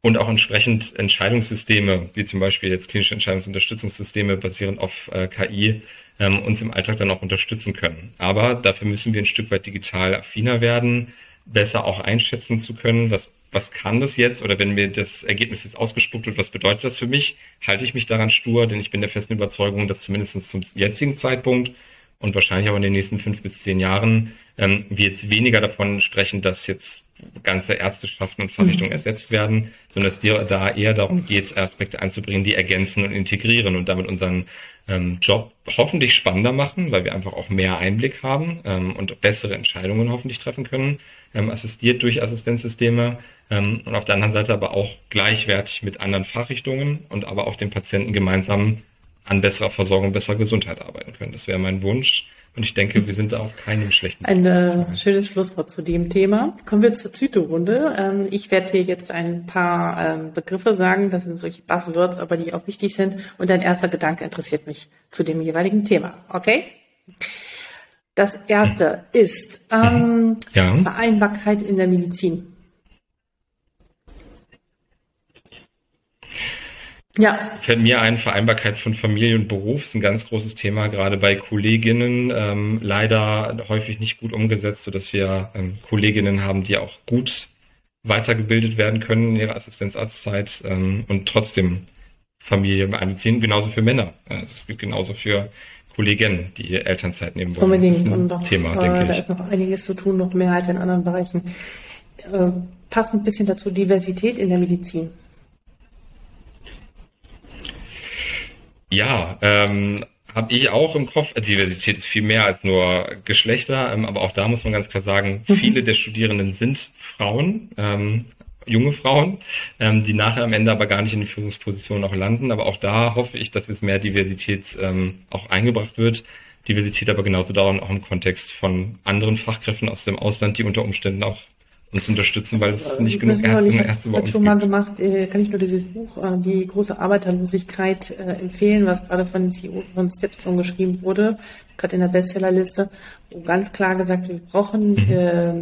und auch entsprechend Entscheidungssysteme, wie zum Beispiel jetzt klinische Entscheidungsunterstützungssysteme basierend auf äh, KI, ähm, uns im Alltag dann auch unterstützen können. Aber dafür müssen wir ein Stück weit digital affiner werden, besser auch einschätzen zu können, was, was kann das jetzt oder wenn mir das Ergebnis jetzt ausgespuckt wird, was bedeutet das für mich? Halte ich mich daran stur, denn ich bin der festen Überzeugung, dass zumindest zum jetzigen Zeitpunkt und wahrscheinlich auch in den nächsten fünf bis zehn Jahren ähm, wir jetzt weniger davon sprechen, dass jetzt ganze Ärzteschaften und Verrichtungen mhm. ersetzt werden, sondern es da eher darum geht, Aspekte einzubringen, die ergänzen und integrieren und damit unseren ähm, Job hoffentlich spannender machen, weil wir einfach auch mehr Einblick haben ähm, und bessere Entscheidungen hoffentlich treffen können, ähm, assistiert durch Assistenzsysteme ähm, und auf der anderen Seite aber auch gleichwertig mit anderen Fachrichtungen und aber auch den Patienten gemeinsam an besserer Versorgung, besserer Gesundheit arbeiten können. Das wäre mein Wunsch. Und ich denke, wir sind da auf keinem schlechten Ein äh, schönes Schlusswort zu dem Thema. Kommen wir zur Zyto-Runde. Ähm, ich werde hier jetzt ein paar ähm, Begriffe sagen. Das sind solche Buzzwords, aber die auch wichtig sind. Und dein erster Gedanke interessiert mich zu dem jeweiligen Thema. Okay? Das erste ist ähm, ja. Vereinbarkeit in der Medizin. Ja. Fällt mir ein, Vereinbarkeit von Familie und Beruf ist ein ganz großes Thema, gerade bei Kolleginnen. Ähm, leider häufig nicht gut umgesetzt, sodass wir ähm, Kolleginnen haben, die auch gut weitergebildet werden können in ihrer Assistenzarztzeit ähm, und trotzdem Familie einbeziehen. Genauso für Männer. Also es gibt genauso für Kolleginnen, die Elternzeit nehmen wollen. Unbedingt. Und doch, Thema, äh, denke ich. da ist noch einiges zu tun, noch mehr als in anderen Bereichen. Äh, passend ein bisschen dazu Diversität in der Medizin. Ja, ähm, habe ich auch im Kopf. Also Diversität ist viel mehr als nur Geschlechter, ähm, aber auch da muss man ganz klar sagen, mhm. viele der Studierenden sind Frauen, ähm, junge Frauen, ähm, die nachher am Ende aber gar nicht in die Führungsposition auch landen. Aber auch da hoffe ich, dass jetzt mehr Diversität ähm, auch eingebracht wird. Diversität aber genauso dauern auch im Kontext von anderen Fachkräften aus dem Ausland, die unter Umständen auch uns unterstützen, weil es nicht genug Ärzte und Ärzte bei uns schon mal gemacht, äh, kann ich nur dieses Buch, äh, die große Arbeiterlosigkeit, äh, empfehlen, was gerade von den CEO von Stepstone geschrieben wurde, ist gerade in der Bestsellerliste, wo ganz klar gesagt wir brauchen, mhm. äh,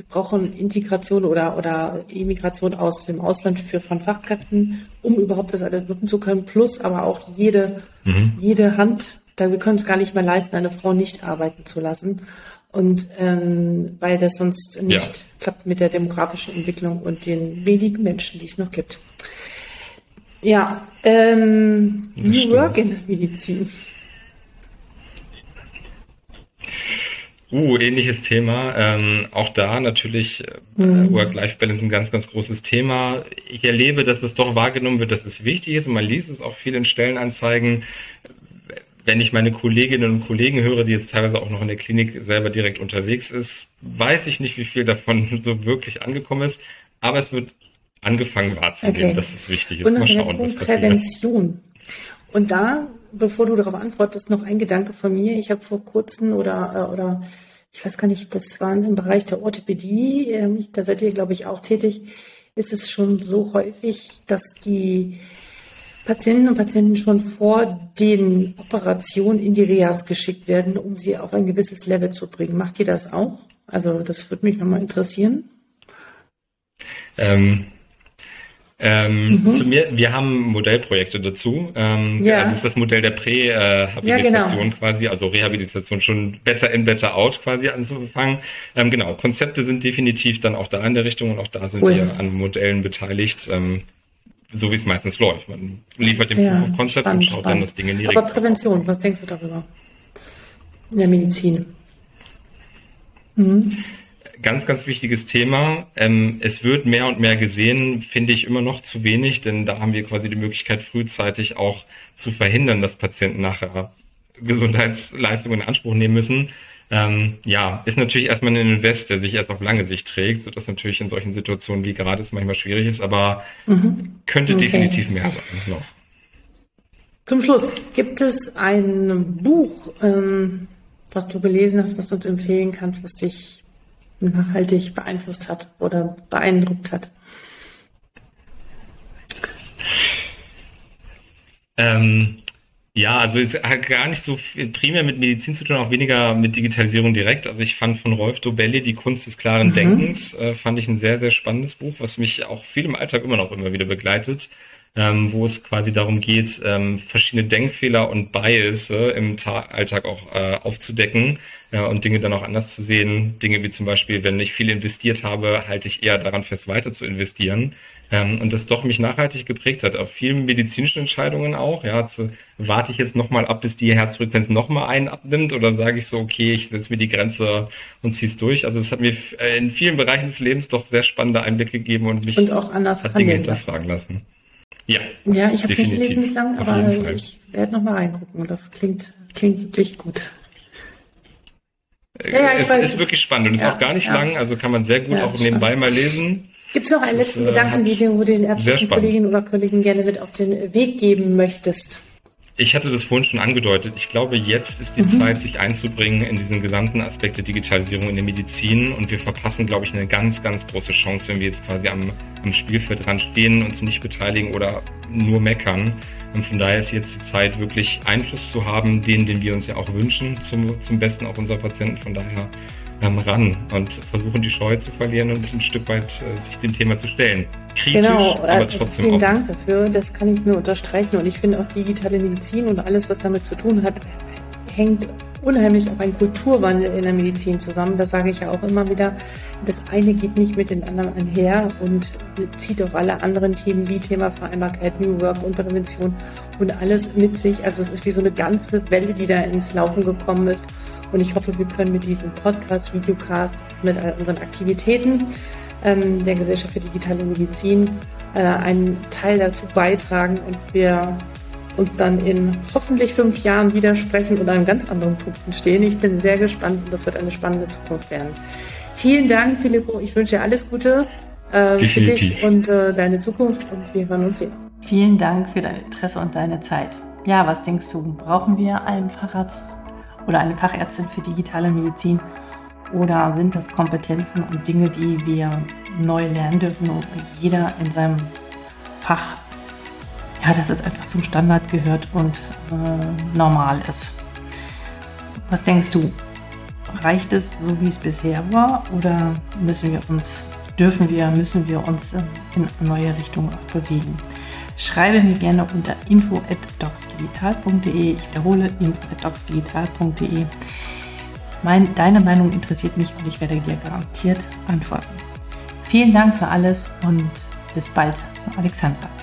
wir brauchen Integration oder, oder Immigration aus dem Ausland für, von Fachkräften, um überhaupt das alles nutzen zu können, plus aber auch jede, mhm. jede Hand, da wir können es gar nicht mehr leisten, eine Frau nicht arbeiten zu lassen. Und ähm, weil das sonst nicht ja. klappt mit der demografischen Entwicklung und den wenigen Menschen, die es noch gibt. Ja, ähm, New Work in der Medizin. Uh, ähnliches Thema. Ähm, auch da natürlich äh, mhm. Work-Life-Balance ein ganz, ganz großes Thema. Ich erlebe, dass es doch wahrgenommen wird, dass es wichtig ist und man liest es auch viel in Stellenanzeigen wenn ich meine Kolleginnen und Kollegen höre, die jetzt teilweise auch noch in der Klinik selber direkt unterwegs ist, weiß ich nicht, wie viel davon [LAUGHS] so wirklich angekommen ist. Aber es wird angefangen wahrzunehmen, okay. dass es wichtig ist. Und Mal schauen, was Prävention. Und da, bevor du darauf antwortest, noch ein Gedanke von mir. Ich habe vor kurzem oder, äh, oder ich weiß gar nicht, das war im Bereich der Orthopädie, ähm, da seid ihr, glaube ich, auch tätig, ist es schon so häufig, dass die Patienten und Patienten schon vor den Operationen in die Reas geschickt werden, um sie auf ein gewisses Level zu bringen. Macht ihr das auch? Also das würde mich nochmal interessieren. Ähm, ähm, mhm. zu mir, wir haben Modellprojekte dazu. Ähm, ja. Also ist das Modell der Prähabilitation ja, genau. quasi, also Rehabilitation schon better in, better out quasi anzufangen. Ähm, genau, Konzepte sind definitiv dann auch da in der Richtung und auch da sind cool. wir an Modellen beteiligt. Ähm, so wie es meistens läuft. Man liefert den ja, Proof of Concept spannend, und schaut spannend. dann das Ding in die Aber Prävention, was denkst du darüber? In der Medizin. Mhm. Ganz, ganz wichtiges Thema. Ähm, es wird mehr und mehr gesehen, finde ich immer noch zu wenig, denn da haben wir quasi die Möglichkeit, frühzeitig auch zu verhindern, dass Patienten nachher Gesundheitsleistungen in Anspruch nehmen müssen. Ähm, ja, ist natürlich erstmal ein Invest, der sich erst auf lange Sicht trägt, sodass natürlich in solchen Situationen wie gerade es manchmal schwierig ist, aber mhm. könnte okay. definitiv mehr sein noch. Zum Schluss gibt es ein Buch, ähm, was du gelesen hast, was du uns empfehlen kannst, was dich nachhaltig beeinflusst hat oder beeindruckt hat? Ähm, ja, also es hat gar nicht so primär mit Medizin zu tun, auch weniger mit Digitalisierung direkt. Also ich fand von Rolf Dobelli die Kunst des klaren mhm. Denkens, äh, fand ich ein sehr, sehr spannendes Buch, was mich auch viel im Alltag immer noch immer wieder begleitet ähm, wo es quasi darum geht, ähm, verschiedene Denkfehler und Bias äh, im Ta Alltag auch äh, aufzudecken äh, und Dinge dann auch anders zu sehen. Dinge wie zum Beispiel, wenn ich viel investiert habe, halte ich eher daran fest, weiter zu investieren. Ähm, und das doch mich nachhaltig geprägt hat, auf vielen medizinischen Entscheidungen auch. Ja, zu, warte ich jetzt nochmal ab, bis die Herzfrequenz nochmal einen abnimmt oder sage ich so, okay, ich setze mir die Grenze und ziehe es durch. Also es hat mir in vielen Bereichen des Lebens doch sehr spannende Einblicke gegeben und mich und auch anders hat Dinge hinterfragen lassen. Ja, ja ich habe es nicht gelesen bislang, aber ich werde nochmal reingucken. Das klingt, klingt wirklich gut. Ja, ja, ich es weiß, ist wirklich spannend und ist ja, auch gar nicht ja. lang, also kann man sehr gut auch nebenbei mal lesen. Gibt es noch einen letzten das, äh, Gedanken, den du den ärztlichen Kolleginnen oder Kollegen gerne mit auf den Weg geben möchtest? Ich hatte das vorhin schon angedeutet. Ich glaube, jetzt ist die mhm. Zeit, sich einzubringen in diesen gesamten Aspekt der Digitalisierung in der Medizin. Und wir verpassen, glaube ich, eine ganz, ganz große Chance, wenn wir jetzt quasi am, am Spielfeld dran stehen, uns nicht beteiligen oder nur meckern. Und von daher ist jetzt die Zeit, wirklich Einfluss zu haben, den, den wir uns ja auch wünschen, zum, zum Besten auch unserer Patienten. Von daher ähm, ran und versuchen die Scheu zu verlieren und ein Stück weit äh, sich dem Thema zu stellen. Kritisch, genau, aber äh, trotzdem vielen offen. Dank dafür. Das kann ich nur unterstreichen. Und ich finde auch digitale Medizin und alles, was damit zu tun hat, hängt unheimlich auf einen Kulturwandel in der Medizin zusammen. Das sage ich ja auch immer wieder. Das eine geht nicht mit den anderen einher und zieht auch alle anderen Themen wie Thema Vereinbarkeit, New Work und Prävention und alles mit sich. Also es ist wie so eine ganze Welle, die da ins Laufen gekommen ist. Und ich hoffe, wir können mit diesem Podcast, Videocast, mit all unseren Aktivitäten ähm, der Gesellschaft für digitale Medizin äh, einen Teil dazu beitragen und wir uns dann in hoffentlich fünf Jahren widersprechen und an ganz anderen Punkten stehen. Ich bin sehr gespannt und das wird eine spannende Zukunft werden. Vielen Dank, Filippo. Ich wünsche dir alles Gute äh, für dich und äh, deine Zukunft und wir hören uns hier. Vielen Dank für dein Interesse und deine Zeit. Ja, was denkst du? Brauchen wir einen Facharzt oder eine Fachärztin für digitale Medizin? Oder sind das Kompetenzen und Dinge, die wir neu lernen dürfen und jeder in seinem Fach, ja, dass es einfach zum Standard gehört und äh, normal ist? Was denkst du? Reicht es so, wie es bisher war? Oder müssen wir uns, dürfen wir, müssen wir uns in neue Richtung bewegen? Schreibe mir gerne unter info.docsdigital.de. Ich wiederhole info.docsdigital.de. Mein, deine Meinung interessiert mich und ich werde dir garantiert antworten. Vielen Dank für alles und bis bald, Alexandra.